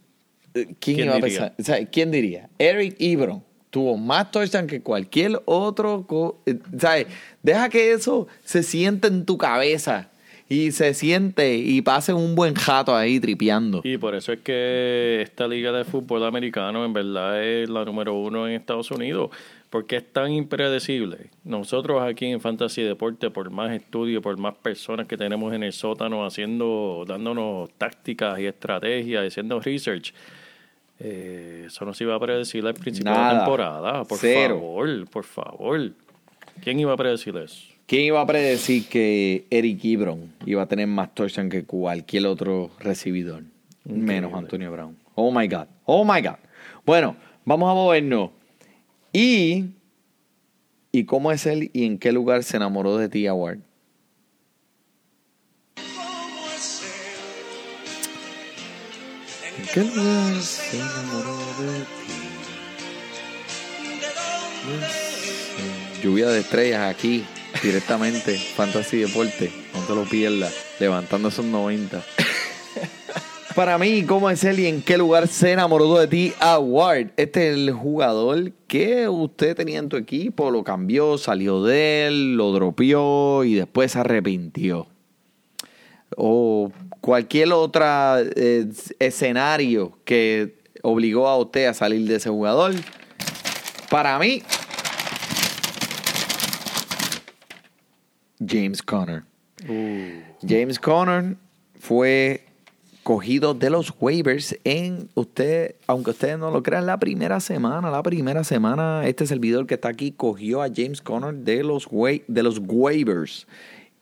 S2: eh, ¿Quién,
S3: ¿Quién
S2: iba a
S3: diría?
S2: pensar? O sea, ¿Quién diría? Eric Ebron tuvo más touchdowns que cualquier otro. co- eh, ¿sabes? Deja que eso se siente en tu cabeza y se siente y pase un buen jato ahí tripeando.
S3: Y por eso es que esta liga de fútbol americano en verdad es la número uno en Estados Unidos, porque es tan impredecible. Nosotros aquí en Fantasy Deporte, por más estudio, por más personas que tenemos en el sótano haciendo, dándonos tácticas y estrategias, haciendo research, eh, eso no se iba a predecir al principio de la temporada. Por
S2: Cero.
S3: favor, por favor. ¿Quién iba a predecir eso?
S2: ¿Quién iba a predecir que Eric Ebron iba a tener más touchdowns que cualquier otro recibidor? Menos Antonio Brown. Oh my God. Oh my God. Bueno, vamos a movernos. Y. ¿Y cómo es él y en qué lugar se enamoró de ti, Award? ¿En qué lugar se enamoró de ti? Lluvia de estrellas aquí, directamente, Fantasy Deporte, no te lo pierdas, levantando esos 90. Para mí, ¿cómo es él y en qué lugar se enamoró de ti? Award. Este es el jugador que usted tenía en tu equipo, lo cambió, salió de él, lo dropeó y después se arrepintió. O cualquier otro escenario que obligó a usted a salir de ese jugador. Para mí, James Conner. James Conner fue cogido de los waivers en usted, aunque ustedes no lo crean, la primera semana, la primera semana, este servidor que está aquí cogió a James Conner de los, wa- de los waivers.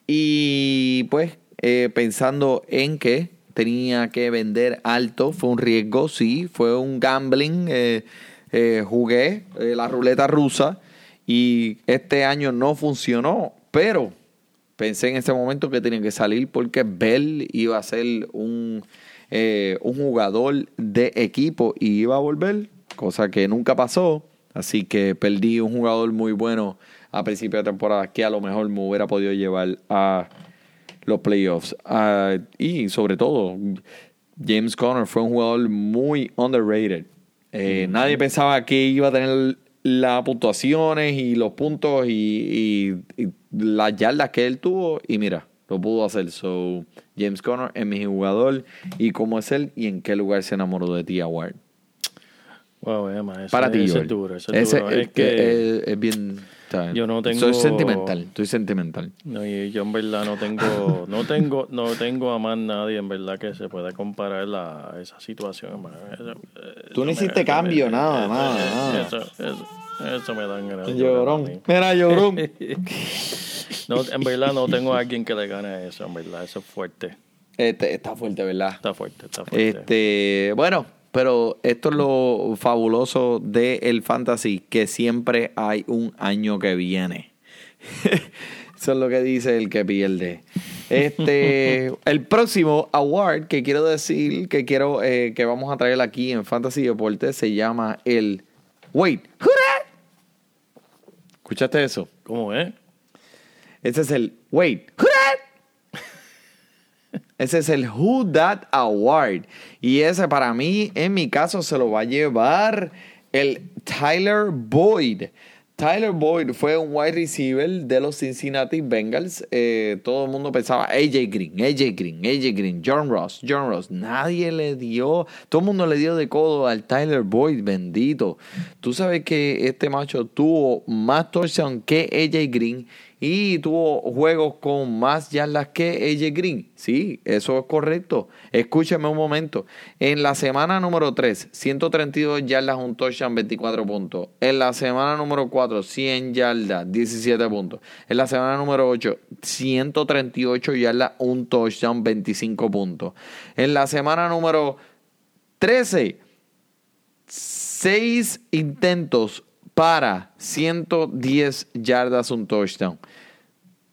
S2: Y pues eh, pensando en que tenía que vender alto, fue un riesgo, sí, fue un gambling, eh, eh, jugué la ruleta rusa y este año no funcionó, pero pensé en ese momento que tenía que salir porque Bell iba a ser un, eh, un jugador de equipo y iba a volver, cosa que nunca pasó. Así que perdí un jugador muy bueno a principio de temporada que a lo mejor me hubiera podido llevar a los playoffs. Ah, y sobre todo, James Conner fue un jugador muy underrated. Eh, Nadie pensaba que iba a tener las puntuaciones y los puntos y, y- y las yardas que él tuvo. Y mira, lo pudo hacer. So, James Conner es mi jugador. ¿Y cómo es él? ¿Y en qué lugar se enamoró de ti, Award?
S3: Wow, Emma, ese,
S2: Para ti,
S3: ese
S2: Joel.
S3: es duro, ese es
S2: Ese
S3: duro.
S2: es,
S3: Es que...
S2: es- es bien...
S3: Yo no tengo-
S2: Soy sentimental. Estoy sentimental.
S3: No, y yo en verdad no tengo, no tengo, no tengo a más nadie en verdad que se pueda comparar a esa situación. eso
S2: Tú no
S3: me-
S2: hiciste
S3: eso
S2: cambio,
S3: me-
S2: nada,
S3: eso-
S2: nada, nada.
S3: Eso, eso, eso me dan ganas. de
S2: Llorón. Mira, llorón.
S3: No, en verdad no tengo a alguien que le gane a eso, en verdad, eso es fuerte.
S2: Este, está fuerte, ¿verdad?
S3: Está fuerte, está fuerte.
S2: Este, bueno, pero esto es lo fabuloso del fantasy, que siempre hay un año que viene. Eso es lo que dice el que pierde. Este, el próximo award que quiero decir, que quiero eh, que vamos a traer aquí en Fantasy Deportes, se llama el Wait? ¿Escuchaste eso?
S3: ¿Cómo es?
S2: Ese es el Wait, who that? Ese es el Who That Award. Y ese para mí, en mi caso, se lo va a llevar el Tyler Boyd. Tyler Boyd fue un wide receiver de los Cincinnati Bengals. Eh, todo el mundo pensaba AJ Green, AJ Green, AJ Green, John Ross, John Ross. Nadie le dio, todo el mundo le dio de codo al Tyler Boyd, bendito. Tú sabes que este macho tuvo más touchdown que AJ Green y tuvo juegos con más yardas que AJ Green. Sí, eso es correcto. Escúcheme un momento. En la semana número 3, 132 yardas, un touchdown, 24 puntos. En la semana número 4, 100 yardas, 17 puntos. En la semana número 8, 138 yardas, un touchdown, 25 puntos. En la semana número 13, 6 intentos para 110 yardas, un touchdown.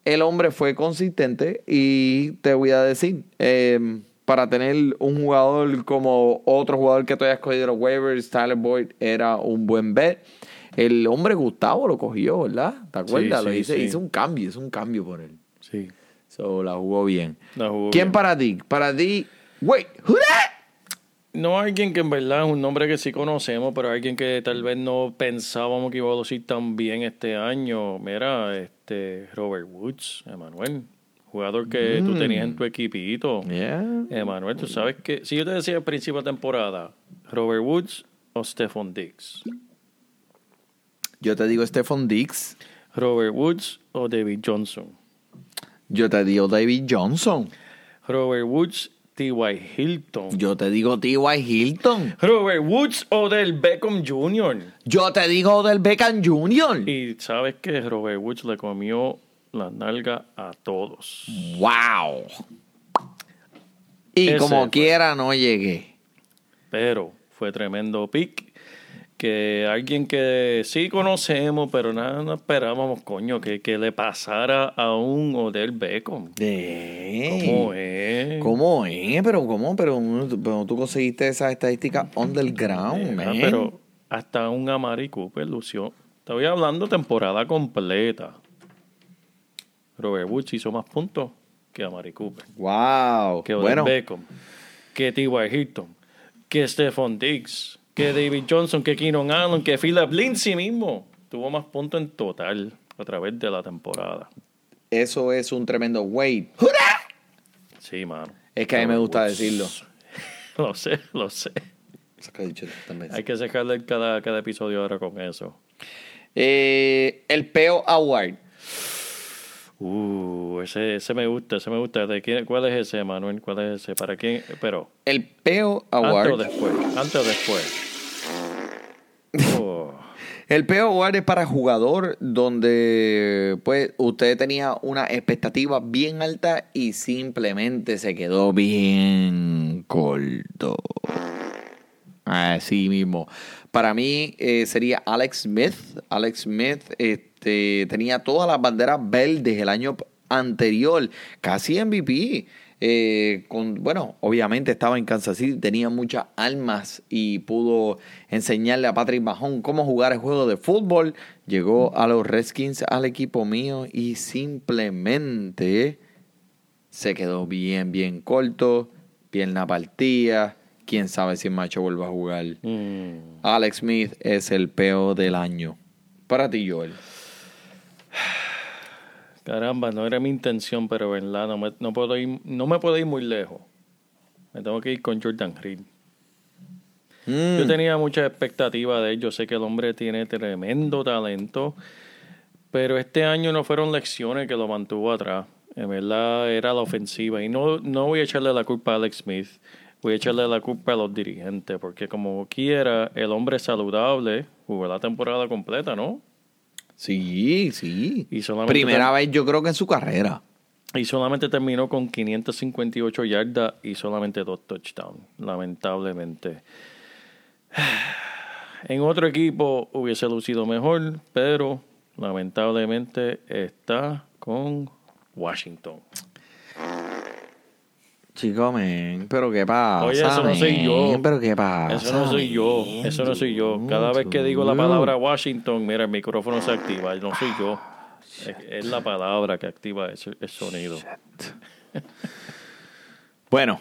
S2: El hombre fue consistente y te voy a decir, eh, para tener un jugador como otro jugador que tú hayas cogido los waivers, Tyler Boyd era un buen bet. El hombre Gustavo lo cogió, ¿verdad? ¿Te acuerdas?
S3: Sí,
S2: lo
S3: sí,
S2: hice,
S3: sí.
S2: hizo un cambio, hizo un cambio por él.
S3: Sí.
S2: So, la jugó bien.
S3: La jugó
S2: ¿Quién
S3: bien.
S2: para ti? Para ti, wait, who that?
S3: No alguien que en verdad es un nombre que sí conocemos, pero alguien que tal vez no pensábamos que iba a lucir tan bien este año. Mira, este Robert Woods, Emanuel, jugador que tú tenías en tu equipito.
S2: Yeah.
S3: Emanuel, tú sabes que si yo te decía al principio de temporada, Robert Woods o Stephon Diggs,
S2: Yo te digo Stephon Diggs.
S3: Robert Woods o David Johnson,
S2: Yo te digo David Johnson.
S3: Robert Woods, T.Y. Hilton,
S2: Yo te digo T.Y. Hilton.
S3: Robert Woods o del Beckham Jr.
S2: Yo te digo del Beckham Jr.
S3: Y sabes que Robert Woods le comió la nalga a todos.
S2: ¡Wow! Y
S3: Ese
S2: como
S3: fue.
S2: quiera no llegué.
S3: Pero fue tremendo pick. Que alguien que sí conocemos, pero nada, no esperábamos, coño, que, que le pasara a un Odell Beckham.
S2: De...
S3: ¿Cómo es?
S2: ¿Cómo es? Pero cómo, pero, pero tú conseguiste esas estadísticas underground, man.
S3: pero hasta un Amari Cooper lució. Estoy hablando temporada completa. Robert Woods hizo más puntos que Amari Cooper.
S2: Wow.
S3: que Odell
S2: bueno,
S3: Beckham, que T.Y. Hilton, que Stephon Diggs, que David Johnson, que Keenan Allen, que Philip Lindsay mismo. Tuvo más puntos en total a través de la temporada.
S2: eso es un tremendo weight.
S3: Sí, mano.
S2: Es que a mí me gusta decirlo.
S3: Lo sé, lo sé. Hay que sacarle cada, cada episodio ahora con eso.
S2: Eh, el Peo Award.
S3: Uh, ese, ese me gusta, ese me gusta. ¿De quién, ¿Cuál es ese, Manuel? ¿Cuál es ese? ¿Para quién? Pero,
S2: El Peo
S3: antes o
S2: Award.
S3: después. Antes o después. Oh.
S2: El Award es para jugador donde pues usted tenía una expectativa bien alta y simplemente se quedó bien corto. Así mismo. Para mí eh, sería Alex Smith. Alex Smith este, tenía todas las banderas verdes el año anterior, casi MVP. Eh, con, bueno, obviamente estaba en Kansas City, tenía muchas armas y pudo enseñarle a Patrick Mahon cómo jugar el juego de fútbol. Llegó a los Redskins, al equipo mío, y simplemente se quedó bien, bien corto, pierna partida. Quién sabe si el macho vuelve a jugar.
S3: Mm.
S2: Alex Smith es el peo del año. Para ti, Joel.
S3: Caramba, no era mi intención, pero verdad, no me, no puedo ir, no me puedo ir muy lejos. Me tengo que ir con Jordan Reed.
S2: Mm.
S3: Yo tenía mucha expectativa de él. Yo sé que el hombre tiene tremendo talento, pero este año no fueron lecciones que lo mantuvo atrás. En verdad era la ofensiva. Y no, no voy a echarle la culpa a Alex Smith. Voy a echarle la culpa a los dirigentes, porque como quiera, el hombre saludable jugó la temporada completa, ¿no?
S2: Sí, sí.
S3: Y solamente
S2: Primera vez yo creo que en su carrera.
S3: Y solamente terminó con 558 yardas y solamente dos touchdowns, lamentablemente. En otro equipo hubiese lucido mejor, pero lamentablemente está con Washington.
S2: Chico, men, pero qué pasa.
S3: Oye, eso no soy yo.
S2: Pero qué pasa.
S3: Eso no soy yo, eso no soy yo. Cada vez que digo la palabra Washington, mira, el micrófono se activa, no soy yo. Es, es la palabra que activa ese, ese sonido.
S2: Bueno,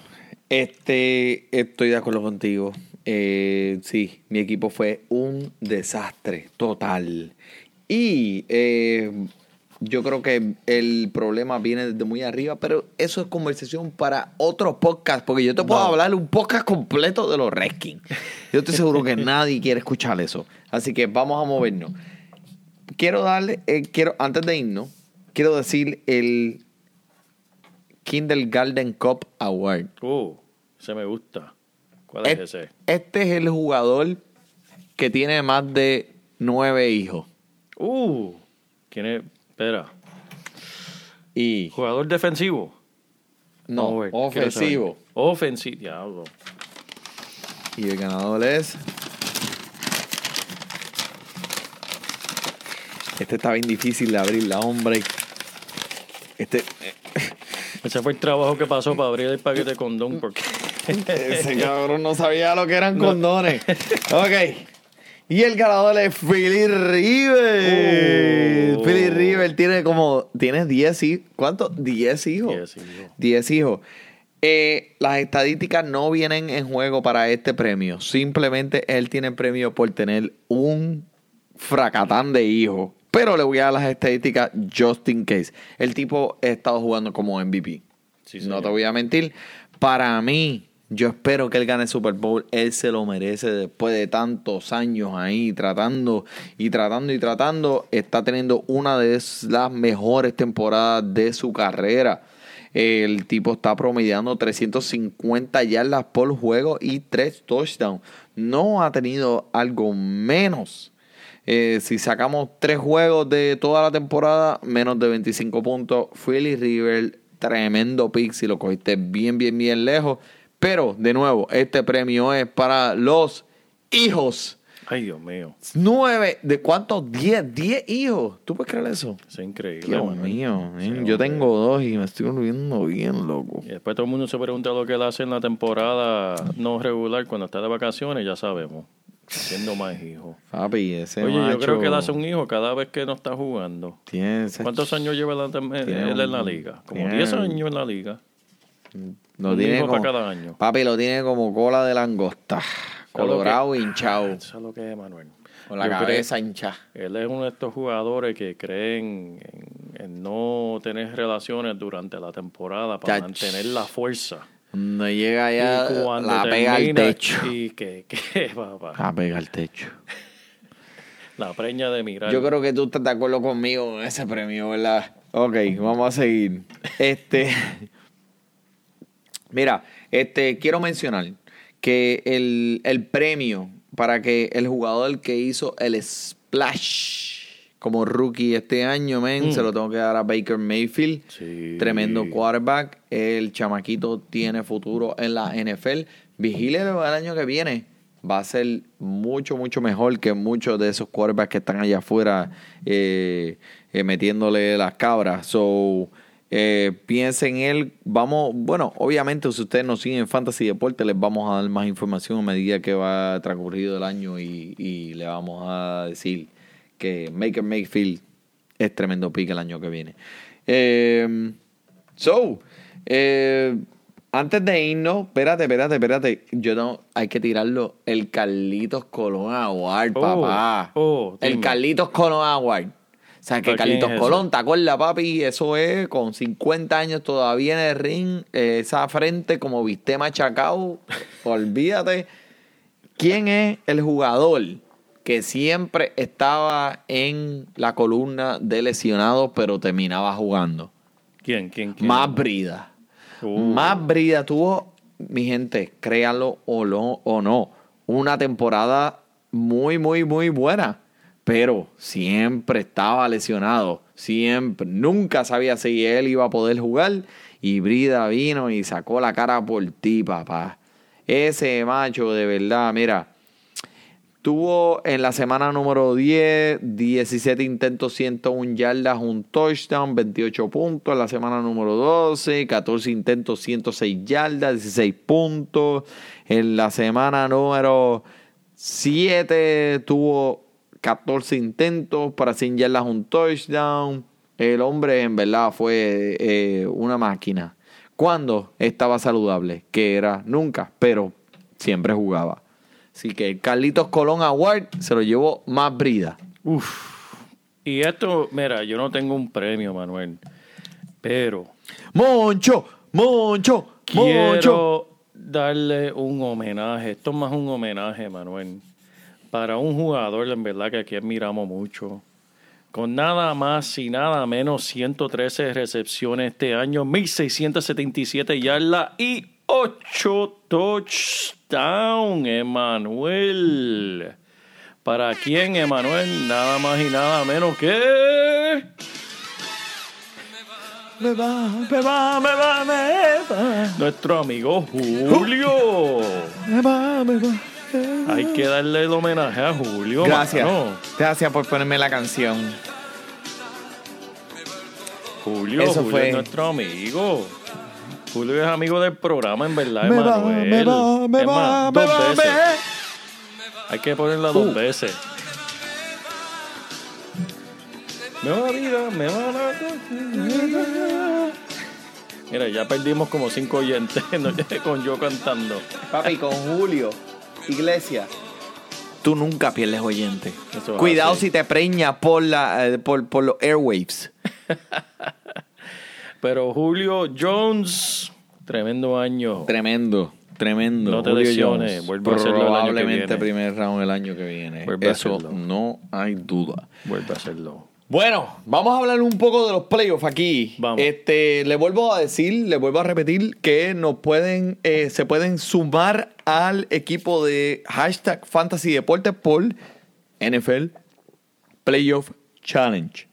S2: este, estoy de acuerdo contigo. Eh, sí, mi equipo fue un desastre total. Y eh, yo creo que el problema viene desde muy arriba, pero eso es conversación para otro podcast, porque yo te puedo hablar un podcast completo de los Redskins. Yo estoy seguro que nadie quiere escuchar eso. Así que vamos a movernos. Quiero darle, eh, quiero, antes de irnos, quiero decir el Kindergarten Cup Award.
S3: Uh, ese me gusta. ¿Cuál es ese?
S2: Este es el jugador que tiene más de nueve hijos.
S3: Uh, ¿quién es? Espera.
S2: Y
S3: ¿Jugador defensivo?
S2: no,
S3: ver,
S2: ofensivo.
S3: Ofensivo, diablo.
S2: Y el ganador es. Este está bien difícil de abrirla, hombre. Este.
S3: Ese fue el trabajo que pasó para abrir el paquete de condón porque...
S2: Ese cabrón no sabía lo que eran condones. Ok. Y el ganador es Philly River.
S3: Oh.
S2: Philly River tiene como. Tiene 10 hijos. ¿Cuántos? 10 hijos.
S3: Diez hijos.
S2: 10 hijos. Eh, las estadísticas no vienen en juego para este premio. Simplemente él tiene el premio por tener un fracatán de hijos. Pero le voy a dar las estadísticas just in case. El tipo ha estado jugando como MVP.
S3: Sí,
S2: no te voy a mentir. Para mí, yo espero que él gane el Super Bowl. Él se lo merece después de tantos años ahí tratando y tratando y tratando. Está teniendo una de las mejores temporadas de su carrera. El tipo está promediando 350 yardas por juego y 3 touchdowns. No ha tenido algo menos. Eh, si sacamos tres juegos de toda la temporada, menos de 25 puntos. Philly River, tremendo pick si lo cogiste bien, bien, bien lejos. Pero, de nuevo, este premio es para los hijos.
S3: Ay, Dios mío.
S2: Nueve, ¿de cuántos? Diez, diez hijos. ¿Tú puedes creer eso?
S3: Es increíble.
S2: Dios
S3: Manuel.
S2: mío,
S3: Sí,
S2: eh, yo
S3: hombre.
S2: tengo dos y me estoy volviendo bien loco.
S3: Y después todo el mundo se pregunta lo que él hace en la temporada no regular cuando está de vacaciones, ya sabemos. Haciendo más hijos.
S2: Papi, ese
S3: Oye,
S2: macho
S3: yo creo que él hace un hijo cada vez que no está jugando.
S2: tiene ese-
S3: ¿Cuántos años lleva
S2: Tiene
S3: él en la liga? Como 10 años en la liga.
S2: Lo tiene
S3: hijo
S2: como,
S3: para cada año.
S2: Papi, lo tiene como cola de langosta. Colorado, hinchado.
S3: Eso es lo que es, Manuel.
S2: Con la
S3: Yo
S2: cabeza hinchada.
S3: Él es uno de estos jugadores que creen en, en no tener relaciones durante la temporada para
S2: Chach.
S3: mantener la fuerza.
S2: Cuando llega
S3: cuando
S2: la pega al techo.
S3: Y que, que papá,
S2: La pega al techo.
S3: la preña de mirar.
S2: Yo creo que tú estás de acuerdo conmigo en ese premio, ¿verdad? Ok, vamos a seguir. Este. Mira, este, quiero mencionar que el, el premio para que el jugador que hizo el splash como rookie este año, men,
S3: Mm.
S2: se lo tengo que dar a Baker Mayfield.
S3: Sí.
S2: Tremendo quarterback. El chamaquito tiene futuro en la NFL. Vigílelo el año que viene. Va a ser mucho, mucho mejor que muchos de esos quarterbacks que están allá afuera eh, eh, metiéndole las cabras. So, eh, piensen en él. Vamos, bueno, obviamente si ustedes nos siguen en Fantasy Deporte, les vamos a dar más información a medida que va transcurrido el año y, y le vamos a decir que Maker Mayfield es tremendo pick el año que viene. Eh, so, eh, antes de irnos, espérate, espérate, espérate. Yo no, hay que tirarlo. El Carlitos Colón Award,
S3: Oh,
S2: papá.
S3: oh,
S2: el. Carlitos Colón Award. O sea, que
S3: ¿Para quién
S2: Carlitos
S3: es
S2: Colón, ¿te acuerdas, papi? Eso es con 50 años todavía en el ring, eh, esa frente como viste machacao. Olvídate. ¿Quién es el jugador que siempre estaba en la columna de lesionados, pero terminaba jugando?
S3: ¿Quién? ¿Quién? quién?
S2: Más brida.
S3: Uh.
S2: Más brida tuvo, mi gente, créalo o no, una temporada muy, muy, muy buena. Pero siempre estaba lesionado. Siempre. Nunca sabía si él iba a poder jugar. Y Brida vino y sacó la cara por ti, papá. Ese macho, de verdad, mira. Tuvo en la semana número 10, 17 intentos, 101 yardas, un touchdown, 28 puntos. En la semana número 12, 14 intentos, 106 yardas, 16 puntos. En la semana número 7 tuvo 14 intentos para 100 yardas, un touchdown. El hombre en verdad fue eh, una máquina. Cuando estaba saludable, que era nunca, pero siempre jugaba. Así que Carlitos Colón Award se lo llevó más brida.
S3: Y esto, mira, yo no tengo un premio, Manuel. Pero
S2: Moncho, Moncho, Moncho.
S3: quiero darle un homenaje. Esto es más un homenaje, Manuel. Para un jugador, en verdad, que aquí admiramos mucho. con nada más y nada menos 113 recepciones este año, 1677 yardas y 8 touchdowns, Emanuel. ¿Para quién, Emanuel? Nada más y nada menos que...
S2: Me va, me va, me va, me va.
S3: Nuestro amigo Julio.
S2: Me va, me va.
S3: Hay que darle el homenaje a Julio.
S2: Gracias.
S3: mano.
S2: Gracias por ponerme la canción.
S3: Julio,
S2: Eso
S3: Julio
S2: fue-
S3: es nuestro amigo. Julio es amigo del programa, en verdad,
S2: Me va,
S3: Emanuel.
S2: me va, me
S3: Es
S2: va,
S3: más,
S2: me
S3: dos
S2: va,
S3: veces. Hay que ponerla dos
S2: Uh.
S3: veces. Me va la vida, me va la... Mira, ya perdimos como cinco oyentes ¿no? con yo cantando.
S2: Papi, con Julio, Iglesia. Tú nunca pierdes oyente.
S3: Eso
S2: Cuidado si te preñas por, la, eh, por, por los airwaves.
S3: Pero Julio Jones, tremendo año.
S2: Tremendo, tremendo.
S3: No te
S2: Julio
S3: lesiones,
S2: Jones.
S3: vuelve a hacerlo el año que
S2: Probablemente
S3: viene.
S2: primer round el año que viene.
S3: Vuelve a
S2: Eso
S3: hacerlo.
S2: no hay duda.
S3: Vuelve a hacerlo.
S2: Bueno, vamos a hablar un poco de los playoffs aquí.
S3: Vamos.
S2: Este, le vuelvo a decir, le vuelvo a repetir que nos pueden, eh, se pueden sumar al equipo de hashtag Fantasy Deportes por NFL Playoff Challenge.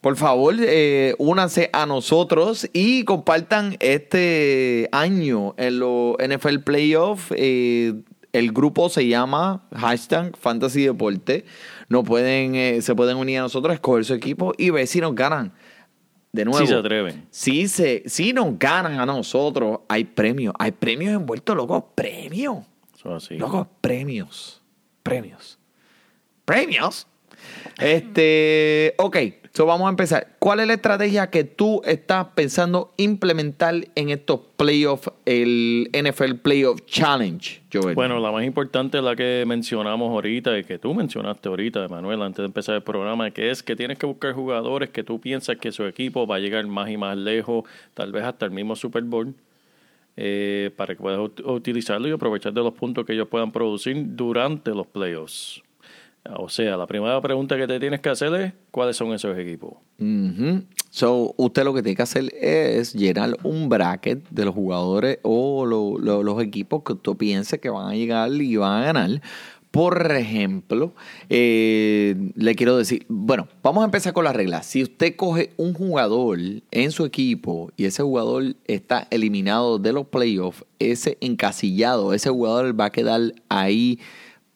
S2: Por favor, eh, únanse a nosotros y compartan este año en los NFL Playoff. eh, el grupo se llama hashtag Fantasy Deporte. No pueden, eh, se pueden unir a nosotros, escoger su equipo y ver si nos ganan. De nuevo.
S3: Si se atreven.
S2: Si, se, si nos ganan a nosotros, hay premios. Hay premios envueltos, locos. Premios.
S3: Así.
S2: Premios. Premios. Premios. Este, ok, vamos a empezar. ¿Cuál es la estrategia que tú estás pensando implementar en estos playoffs, el NFL Playoff Challenge, Joel?
S3: Bueno, la más importante es la que mencionamos ahorita y que tú mencionaste ahorita, Manuel, antes de empezar el programa, que es que tienes que buscar jugadores que tú piensas que su equipo va a llegar más y más lejos, tal vez hasta el mismo Super Bowl, eh, para que puedas ut- utilizarlo y aprovechar de los puntos que ellos puedan producir durante los playoffs. O sea, la primera pregunta que te tienes que hacer es, ¿cuáles son esos equipos?
S2: Ujú. So, usted lo que tiene que hacer es llenar un bracket de los jugadores o lo- lo- los equipos que usted piense que van a llegar y van a ganar. Por ejemplo, eh, le quiero decir, bueno, vamos a empezar con las reglas. Si usted coge un jugador en su equipo y ese jugador está eliminado de los playoffs, ese encasillado, ese jugador va a quedar ahí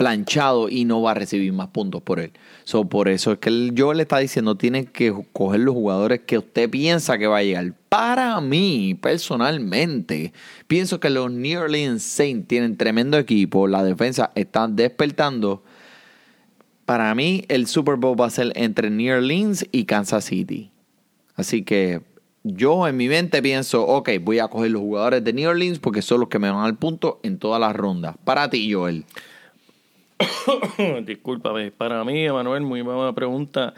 S2: planchado y no va a recibir más puntos por él. So, por eso es que el- yo le está diciendo, tiene que coger los jugadores que usted piensa que va a llegar. Para mí, personalmente, pienso que los New Orleans Saints tienen tremendo equipo, la defensa está despertando. Para mí, el Super Bowl va a ser entre New Orleans y Kansas City. Así que yo en mi mente pienso, ok, voy a coger los jugadores de New Orleans porque son los que me van al punto en todas las rondas. Para ti, Joel.
S3: Discúlpame, para mí, Emanuel, muy buena pregunta.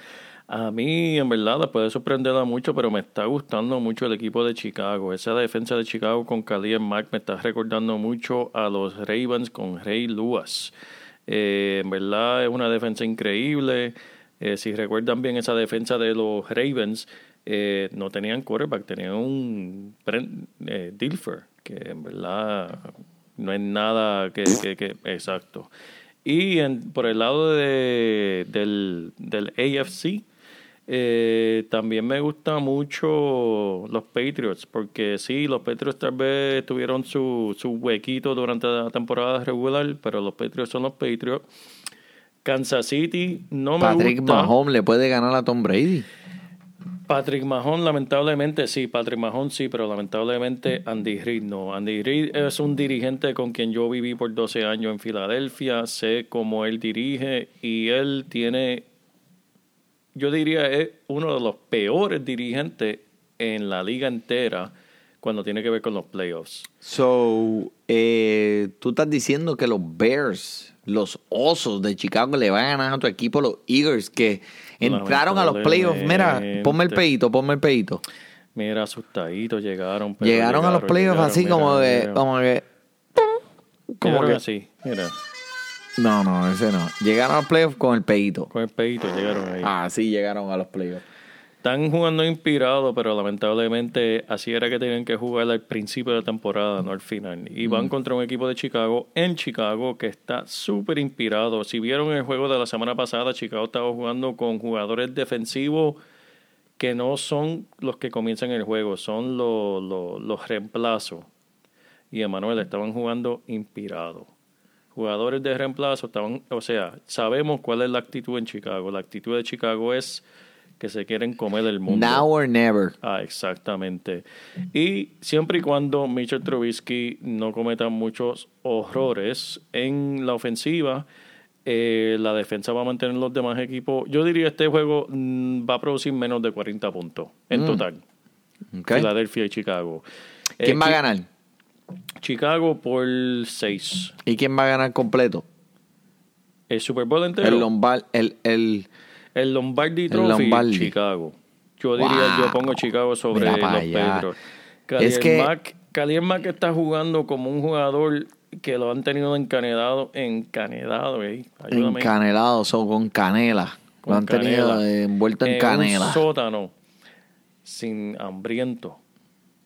S3: A mí, en verdad, le puede sorprender a mucho, pero me está gustando mucho el equipo de Chicago. Esa defensa de Chicago con Khalil Mack me está recordando mucho a los Ravens con Ray Lewis. Eh, en verdad, es una defensa increíble. Eh, si recuerdan bien esa defensa de los Ravens, eh, no tenían quarterback, tenían un Dilfer, que en verdad no es nada que- exacto. Y en- por el lado de, del, del AFC, eh, también me gusta mucho los Patriots, porque sí, los Patriots tal vez tuvieron su, su huequito durante la temporada regular, pero los Patriots son los Patriots. Kansas City no me
S2: Patrick
S3: gusta.
S2: Mahomes le puede ganar a Tom Brady.
S3: Patrick Mahon, lamentablemente sí, Patrick Mahon sí, pero lamentablemente Andy Reid no. Andy Reid es un dirigente con quien yo viví por 12 años en Filadelfia, sé cómo él dirige y él tiene, yo diría, es uno de los peores dirigentes en la liga entera cuando tiene que ver con los playoffs.
S2: So, eh, tú estás diciendo que los Bears, los Osos de Chicago le van a ganar a tu equipo, los Eagles, que entraron a los playoffs. Mira, ponme el
S3: Lamentablemente.
S2: pedito, ponme el pedito.
S3: Mira, asustaditos llegaron. pero
S2: Llegaron a los playoffs
S3: llegaron,
S2: así
S3: mira,
S2: como de,
S3: mira.
S2: como que, como que,
S3: así, mira.
S2: No, no, ese no. Llegaron a los playoffs con el peito.
S3: Con el pedito llegaron ahí.
S2: Ah, sí, llegaron a los playoffs.
S3: Están jugando inspirado, pero lamentablemente así era que tenían que jugar al principio de la temporada, no al final. Y van contra un equipo de Chicago en Chicago que está súper inspirado. Si vieron el juego de la semana pasada, Chicago estaba jugando con jugadores defensivos que no son los que comienzan el juego, son los, los, los reemplazos. Y Emanuel estaban jugando inspirado. Jugadores de reemplazo estaban, o sea, sabemos cuál es la actitud en Chicago. La actitud de Chicago es que se quieren comer el mundo.
S2: Now or never.
S3: Ah, exactamente. Y siempre y cuando Mitchell Trubisky no cometa muchos horrores en la ofensiva, eh, la defensa va a mantener los demás equipos. Yo diría este juego mm, va a producir menos de 40 puntos en total.
S2: Ok.
S3: Filadelfia y Chicago.
S2: ¿Quién
S3: Eh,
S2: va a ganar?
S3: Chicago por 6.
S2: ¿Y quién va a ganar completo?
S3: El Super Bowl entero.
S2: El Lombard, el, el,
S3: El Lombardi
S2: El
S3: Trophy,
S2: Lombardi.
S3: Chicago. Yo diría,
S2: Wow.
S3: yo pongo Chicago sobre los. Pedros.
S2: Es que-
S3: Khalil Mack está jugando como un jugador que lo han tenido encanedado, encanedado, eh.
S2: Encanelado, son con canela. Lo han tenido
S3: canela.
S2: envuelto en
S3: un
S2: canela.
S3: sótano, sin hambriento.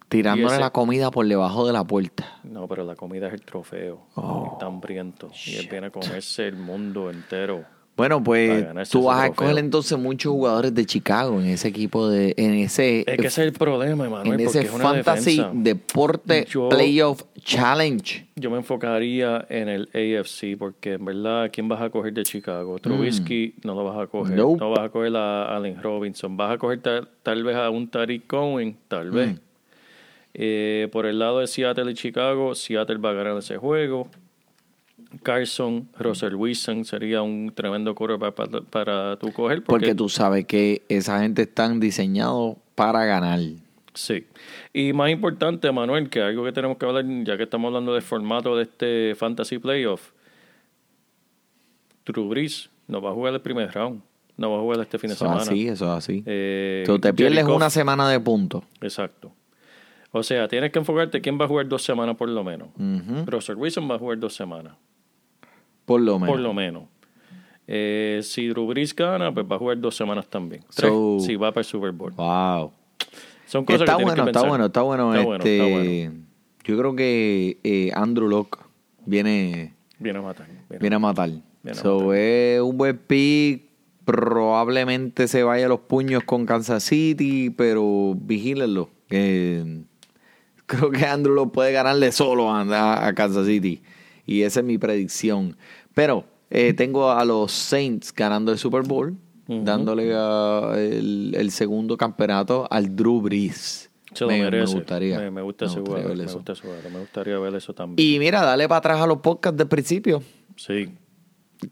S2: tirándole
S3: ese-
S2: la comida por debajo de la puerta.
S3: No, pero la comida es el trofeo.
S2: Oh,
S3: está hambriento. Y él viene a comerse el mundo entero.
S2: Bueno, pues tú vas a escoger entonces muchos jugadores de Chicago en ese equipo de, en ese,
S3: Es que ese es el problema, Emanuel,
S2: en ese
S3: es una
S2: fantasy
S3: defensa.
S2: deporte
S3: Yo-
S2: playoff challenge.
S3: Yo me enfocaría en el AFC porque en verdad, ¿quién vas a coger de Chicago? Trubisky no lo vas a coger.
S2: Mm. Nope.
S3: No vas a coger a Allen Robinson. Vas a coger tal, tal vez a un Tariq Cohen, tal vez.
S2: Mm.
S3: Eh, por el lado de Seattle y Chicago, Seattle va a ganar ese juego. Carson, Russell Wilson sería un tremendo quarterback para, para tú coger.
S2: Porque,
S3: Porque,
S2: tú sabes que esa gente están diseñados para ganar.
S3: Sí. Y más importante, Manuel, que algo que tenemos que hablar, ya que estamos hablando del formato de este Fantasy Playoff, Drew Brees no va a jugar el primer round. No va a jugar este fin de
S2: Eso es
S3: semana.
S2: así, eso es así.
S3: Eh,
S2: Tú te pierdes una semana de puntos.
S3: Exacto. O sea, tienes que enfocarte quién va a jugar dos semanas por lo menos. Russell Wilson va a jugar dos semanas.
S2: Por lo menos.
S3: Por lo menos. Eh, si Drew Brees gana, pues va a jugar dos semanas también. Tres,
S2: So-
S3: si va para el Super Bowl.
S2: Wow.
S3: Son cosas
S2: Está
S3: que
S2: bueno,
S3: que
S2: está bueno, está bueno.
S3: Está bueno,
S2: este,
S3: está bueno.
S2: Yo creo que eh, Andrew Locke viene,
S3: Viene a matar. viene
S2: viene a matar.
S3: Viene a
S2: so,
S3: matar.
S2: es un buen pick. Probablemente se vaya a los puños con Kansas City, pero vigílenlo. que creo que Andrew Locke puede ganarle solo a, a Kansas City. Y esa es mi predicción. Pero eh, tengo a los Saints ganando el Super Bowl, dándole a- el, el segundo campeonato al Drew Brees.
S3: Se
S2: me, me gustaría.
S3: Me, me gusta
S2: me
S3: ese
S2: gustaría
S3: jugador.
S2: ver
S3: Me
S2: eso.
S3: gusta ese jugador. Me gustaría ver eso también.
S2: Y mira, dale para atrás a los podcasts del principio,
S3: Sí.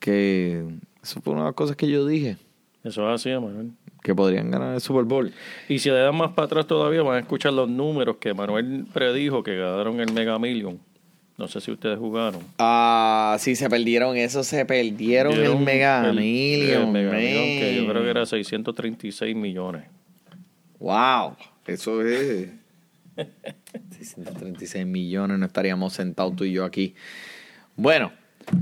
S2: que eso fue una de las cosas que yo dije,
S3: Eso es así, Manuel.
S2: que podrían ganar el Super Bowl.
S3: Y si le dan más para atrás todavía, van a escuchar los números que Manuel predijo que ganaron el Mega Million. No sé si ustedes jugaron.
S2: Ah, sí, se perdieron eso, se perdieron el Mega
S3: el-
S2: Million.
S3: el Mega Million, que yo creo que era 636 millones.
S2: Wow, eso es. 636 millones, no estaríamos sentados tú y yo aquí. Bueno,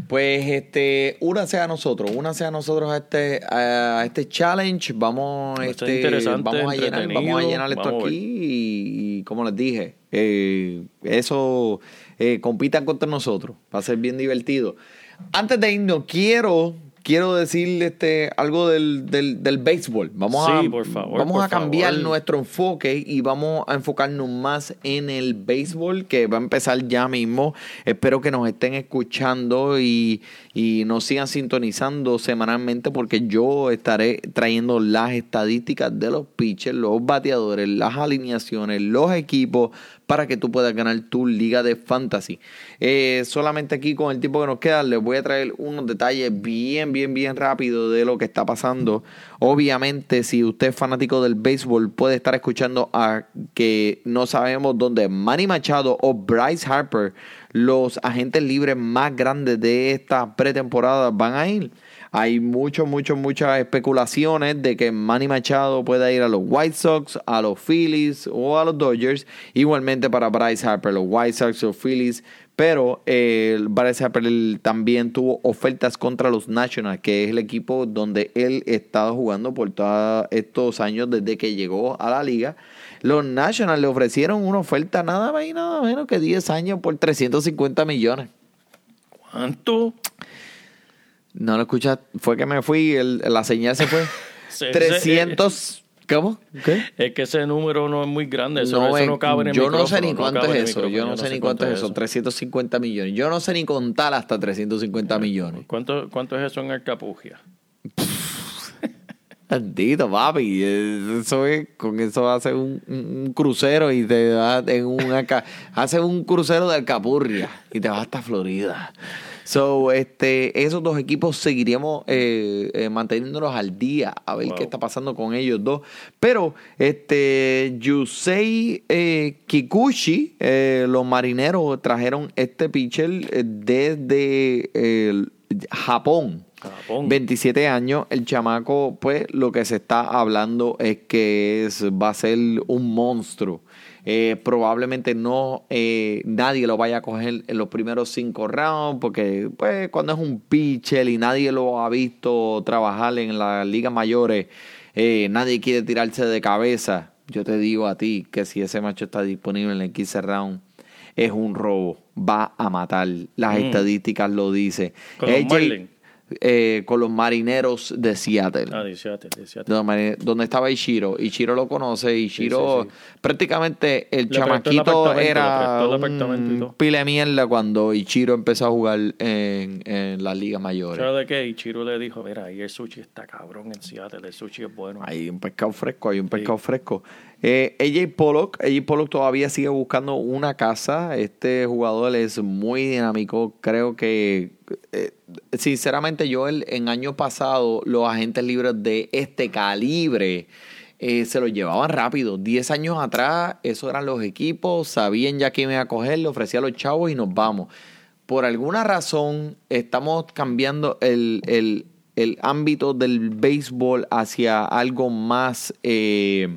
S2: pues este, únase a nosotros, únase a nosotros a este, a este challenge. Vamos, este, vamos a llenar, vamos a llenar esto
S3: vamos a ver.
S2: aquí y, y como les dije, eh, eso eh, compitan contra nosotros, va a ser bien divertido. Antes de irnos, quiero quiero decir este algo del, del, del béisbol. Vamos
S3: Sí,
S2: a
S3: por favor,
S2: vamos
S3: por
S2: a cambiar
S3: favor.
S2: nuestro enfoque y vamos a enfocarnos más en el béisbol que va a empezar ya mismo. Espero que nos estén escuchando y, y nos sigan sintonizando semanalmente porque yo estaré trayendo las estadísticas de los pitchers, los bateadores, las alineaciones, los equipos para que tú puedas ganar tu liga de fantasy. Eh, solamente aquí con el tiempo que nos queda les voy a traer unos detalles bien, bien, bien rápido de lo que está pasando. Obviamente, si usted es fanático del béisbol, puede estar escuchando a que no sabemos dónde Manny Machado o Bryce Harper, los agentes libres más grandes de esta pretemporada, van a ir. Hay mucho, mucho, muchas especulaciones de que Manny Machado pueda ir a los White Sox, a los Phillies o a los Dodgers. Igualmente para Bryce Harper, los White Sox o Phillies Pero eh, Bryce Harper también tuvo ofertas contra los Nationals, que es el equipo donde él estaba jugando por todos estos años desde que llegó a la liga. Los Nationals le ofrecieron una oferta nada más y nada menos que 10 años por 350 millones.
S3: ¿Cuánto?
S2: No lo escuchas, fue que me fui, el- la señal se fue.
S3: Se-
S2: 300, ¿cómo? ¿Qué?
S3: Es que ese número no es muy grande. Eso
S2: No,
S3: eso
S2: eh,
S3: no cabe en el
S2: yo no sé ni cuánto
S3: el
S2: es eso. Yo no sé ni cuánto es eso. 350 millones. Yo no sé ni contar hasta 350 millones.
S3: ¿Cuánto, ¿Cuánto es eso en Arcapugia?
S2: Maldito, papi. eh, Eso es, con eso hace un, un- un crucero y te da en una hace un crucero de Alcapurria y te vas hasta Florida. So, este, esos dos equipos seguiríamos eh, eh, manteniéndolos al día a ver
S3: Wow.
S2: qué está pasando con ellos dos. Pero, este, Yusei eh, Kikuchi, eh, los marineros trajeron este pitcher eh, desde eh, Japón.
S3: Japón.
S2: 27 años, el chamaco, pues lo que se está hablando es que es, va a ser un monstruo. Eh, probablemente no eh, nadie lo vaya a coger en los primeros cinco rounds, porque pues cuando es un pitcher y nadie lo ha visto trabajar en las ligas mayores, eh, nadie quiere tirarse de cabeza. Yo te digo a ti que si ese macho está disponible en el 15 round, es un robo. Va a matar. Las
S3: Mm.
S2: estadísticas lo dicen.
S3: Con
S2: AJ. Eh, con los marineros de Seattle.
S3: Ah, de Seattle, de Seattle.
S2: Donde estaba Ichiro. Ichiro lo conoce. Ichiro,
S3: Sí, sí,
S2: prácticamente el
S3: Le el
S2: chamaquito era
S3: el y
S2: un pile mierda cuando Ichiro empezó a jugar en, en las ligas mayores.
S3: ¿Sabes de qué? Ichiro le dijo, mira, ahí el sushi está cabrón en Seattle, el sushi es bueno.
S2: Hay un pescado fresco, hay un pescado fresco. Eh, AJ Pollock, Pollock todavía sigue buscando una casa. Este jugador es muy dinámico. Creo que, eh, sinceramente, yo el, en año pasado, los agentes libres de este calibre eh, se los llevaban rápido. Diez años atrás, esos eran los equipos, sabían ya quién iba a coger, le ofrecía a los chavos y nos vamos. Por alguna razón, estamos cambiando el, el, el ámbito del béisbol hacia algo más eh,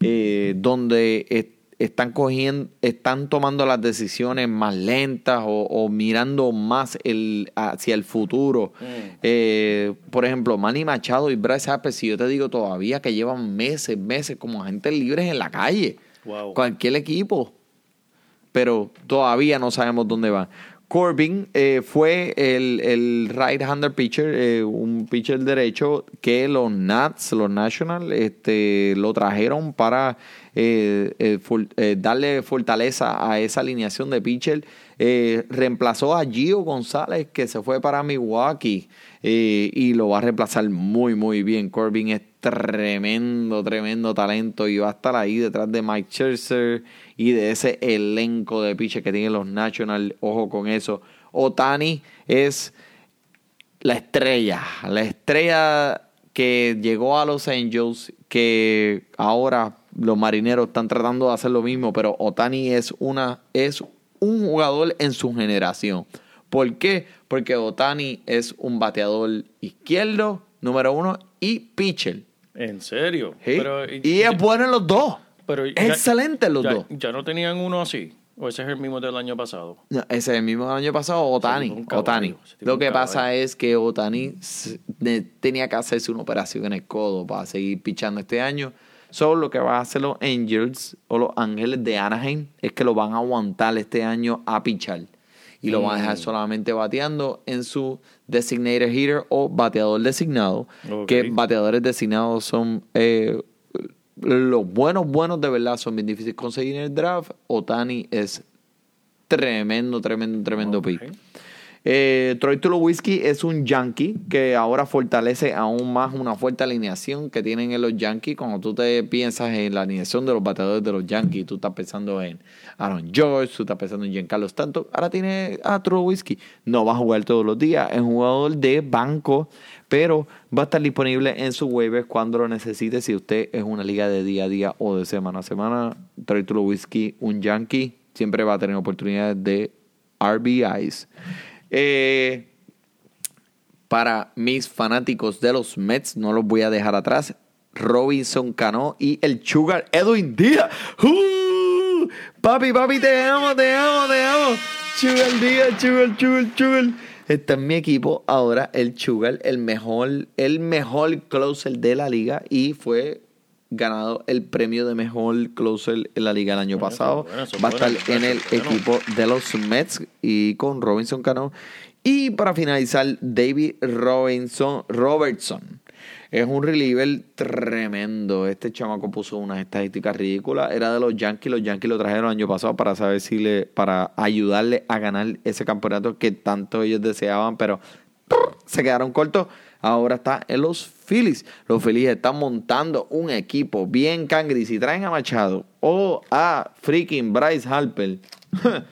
S2: eh, donde es- están cogiendo, están tomando las decisiones más lentas o, o mirando más el, hacia el futuro. Eh, por ejemplo, Manny Machado y Bryce Harper, si yo te digo todavía que llevan meses, meses como agentes libres en la calle.
S3: Wow.
S2: Cualquier equipo pero todavía no sabemos dónde van. Corbin eh, fue el, el right-hander pitcher, eh, un pitcher derecho que los Nats, los Nationals, este, lo trajeron para eh, eh, eh, darle fortaleza a esa alineación de pitcher. Reemplazó a Gio González, que se fue para Milwaukee, y lo va a reemplazar muy, muy bien. Corbin es tremendo, tremendo talento y va a estar ahí detrás de Mike Scherzer y de ese elenco de pitchers que tienen los Nationals. Ojo con eso. Otani es la estrella, la estrella que llegó a Los Angels, que ahora los marineros están tratando de hacer lo mismo, pero Otani es una es un jugador en su generación. ¿Por qué? Porque Otani es un bateador izquierdo, número uno, y pitcher.
S3: ¿En serio?
S2: ¿sí?
S3: Pero,
S2: y es bueno en los dos.
S3: pero
S2: es
S3: ya-
S2: excelente en los
S3: ya,
S2: dos.
S3: ¿Ya no tenían uno así? ¿O ese es el mismo del año pasado?
S2: No, ese es el mismo del año pasado, Otani. Otani. Lo que pasa es que Otani tenía que hacerse una operación en el codo para seguir pichando este año. Solo lo que va a hacer los Angels o los Ángeles de Anaheim es que lo van a aguantar este año a pichar. Y lo van a
S3: Mm.
S2: dejar solamente bateando en su designated hitter o bateador designado. Que bateadores designados son eh, los buenos, buenos de verdad son bien difíciles de conseguir en el draft. Otani es tremendo, tremendo, tremendo
S3: Ok.
S2: pick. Eh, Troy Tulowitzki es un yankee que ahora fortalece aún más una fuerte alineación que tienen en los Yankees. Cuando tú te piensas en la alineación de los bateadores de los Yankees, tú estás pensando en Aaron George, tú estás pensando en Giancarlo Stanton. Ahora tiene a Tulowitzki. No va a jugar todos los días, es jugador de banco, pero va a estar disponible en su waiver cuando lo necesite. Si usted es una liga de día a día o de semana a semana, Troy Tulowitzki, un Yankee, siempre va a tener oportunidades de RBIs. Eh, para mis fanáticos de los Mets, no los voy a dejar atrás. Robinson Cano y el Sugar Edwin Díaz. Papi, papi, te amo, te amo, te amo. Sugar Díaz, Sugar, Sugar, Sugar. Está en mi equipo ahora el Sugar, el mejor, el mejor closer de la liga y fue ganado el premio de mejor closer en la liga el año
S3: Bueno,
S2: pasado.
S3: bueno,
S2: Va a estar en el
S3: bueno.
S2: equipo de los Mets y con Robinson Cano. Y para finalizar, David Robinson, Robertson. Es un reliever tremendo. Este chamaco puso unas estadísticas ridículas. Era de los Yankees. Los Yankees lo trajeron el año pasado para saber si le, para ayudarle a ganar ese campeonato que tanto ellos deseaban, pero se quedaron cortos. Ahora está en los Phillies. Los Phillies están montando un equipo bien cangri. Si traen a Machado o a freaking Bryce Harper,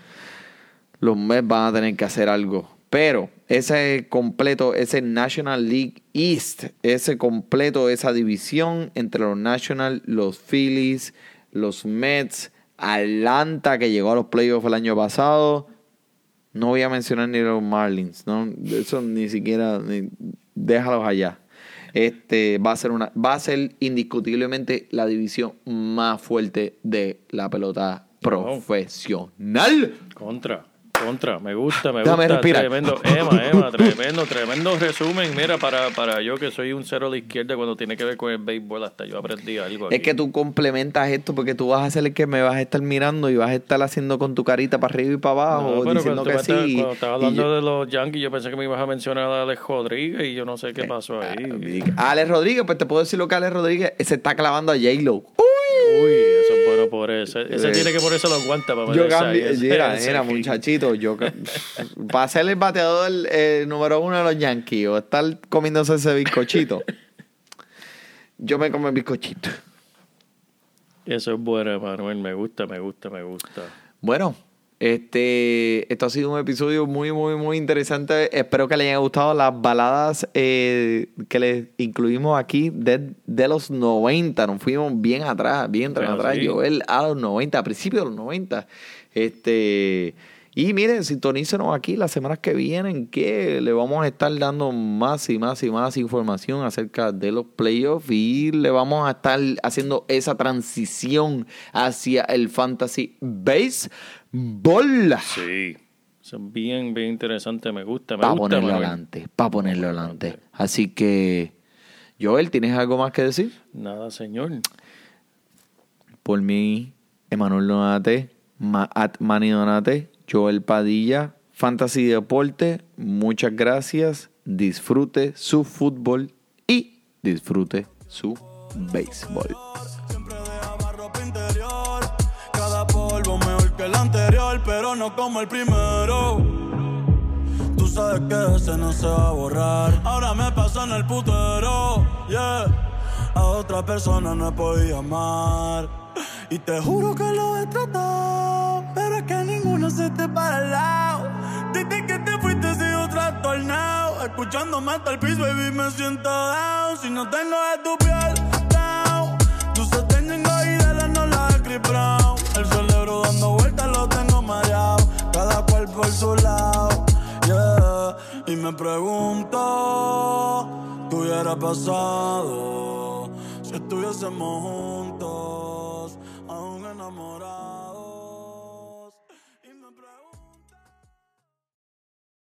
S2: los Mets van a tener que hacer algo. Pero ese completo, ese National League East, ese completo, esa división entre los National, los Phillies, los Mets, Atlanta que llegó a los playoffs el año pasado. No voy a mencionar ni los Marlins, no, eso ni siquiera ni- déjalos allá. Este va a ser una va a ser indiscutiblemente la división más fuerte de la pelota profesional.
S3: Contra, contra, me gusta, me
S2: Déjame
S3: gusta.
S2: respirar.
S3: Tremendo, Emma, Emma, tremendo, tremendo resumen. Mira, para, para yo que soy un cero a la izquierda cuando tiene que ver con el béisbol, hasta yo aprendí algo.
S2: Es que tú complementas esto porque tú vas a ser el que me vas a estar mirando y vas a estar haciendo con tu carita para arriba y para abajo,
S3: No,
S2: diciendo
S3: cuando,
S2: que sí.
S3: cuando estabas hablando
S2: yo-
S3: de los Yankees, yo pensé que me ibas a mencionar a Alex Rodríguez y yo no sé qué pasó ahí.
S2: Alex Rodríguez, pues te puedo decir lo que Alex Rodríguez se está clavando a J-Lo.
S3: Uy, eso por eso. Ese tiene que ponerse los guantes para
S2: Yo cambié,
S3: Ese-
S2: mira,
S3: ese-
S2: mira, muchachito, yo para ser el bateador eh, número uno de los Yankees o estar comiéndose ese bizcochito, yo me como el bizcochito.
S3: Eso es bueno, Manuel. Me gusta, me gusta, me gusta.
S2: Bueno, este, esto ha sido un episodio muy, muy, muy interesante. Espero que les haya gustado las baladas eh, que les incluimos aquí de, de los 90. Nos fuimos bien atrás, bien
S3: Bueno,
S2: atrás.
S3: sí.
S2: Joel a los 90, a principios de los 90. Este, y miren, sintonícenos aquí las semanas que vienen que le vamos a estar dando más y más y más información acerca de los playoffs y le vamos a estar haciendo esa transición hacia el fantasy baseball.
S3: Sí. Eso es bien, bien interesante. Me gusta, me
S2: Para ponerlo
S3: Manuel.
S2: adelante, para ponerlo adelante. Así que, Joel, ¿tienes algo más que decir?
S3: Nada, señor.
S2: Por mí, Emanuel Donate, Ma- at Manny Donate, Joel Padilla, Fantasy Deporte, muchas gracias. Disfrute su fútbol y disfrute su béisbol.
S1: Siempre dejaba ropa interior. Cada polvo mejor que el anterior, pero no como el primero. Tú sabes que ese no se va a borrar. Ahora me paso en el putero, yeah. A otra persona no podido amar. Y te juro que lo he tratado, es que ninguno se te para al lado. Desde que te fuiste sigo trastornado. Escuchándome hasta el piso, baby, me siento down. Si no tengo de tu piel, down. Luces tengo y de la no la de Brown. El cerebro dando vueltas lo tengo mareado. Cada cual por su lado, yeah. Y me pregunto, ¿qué hubiera pasado si estuviésemos juntos, aún enamorados?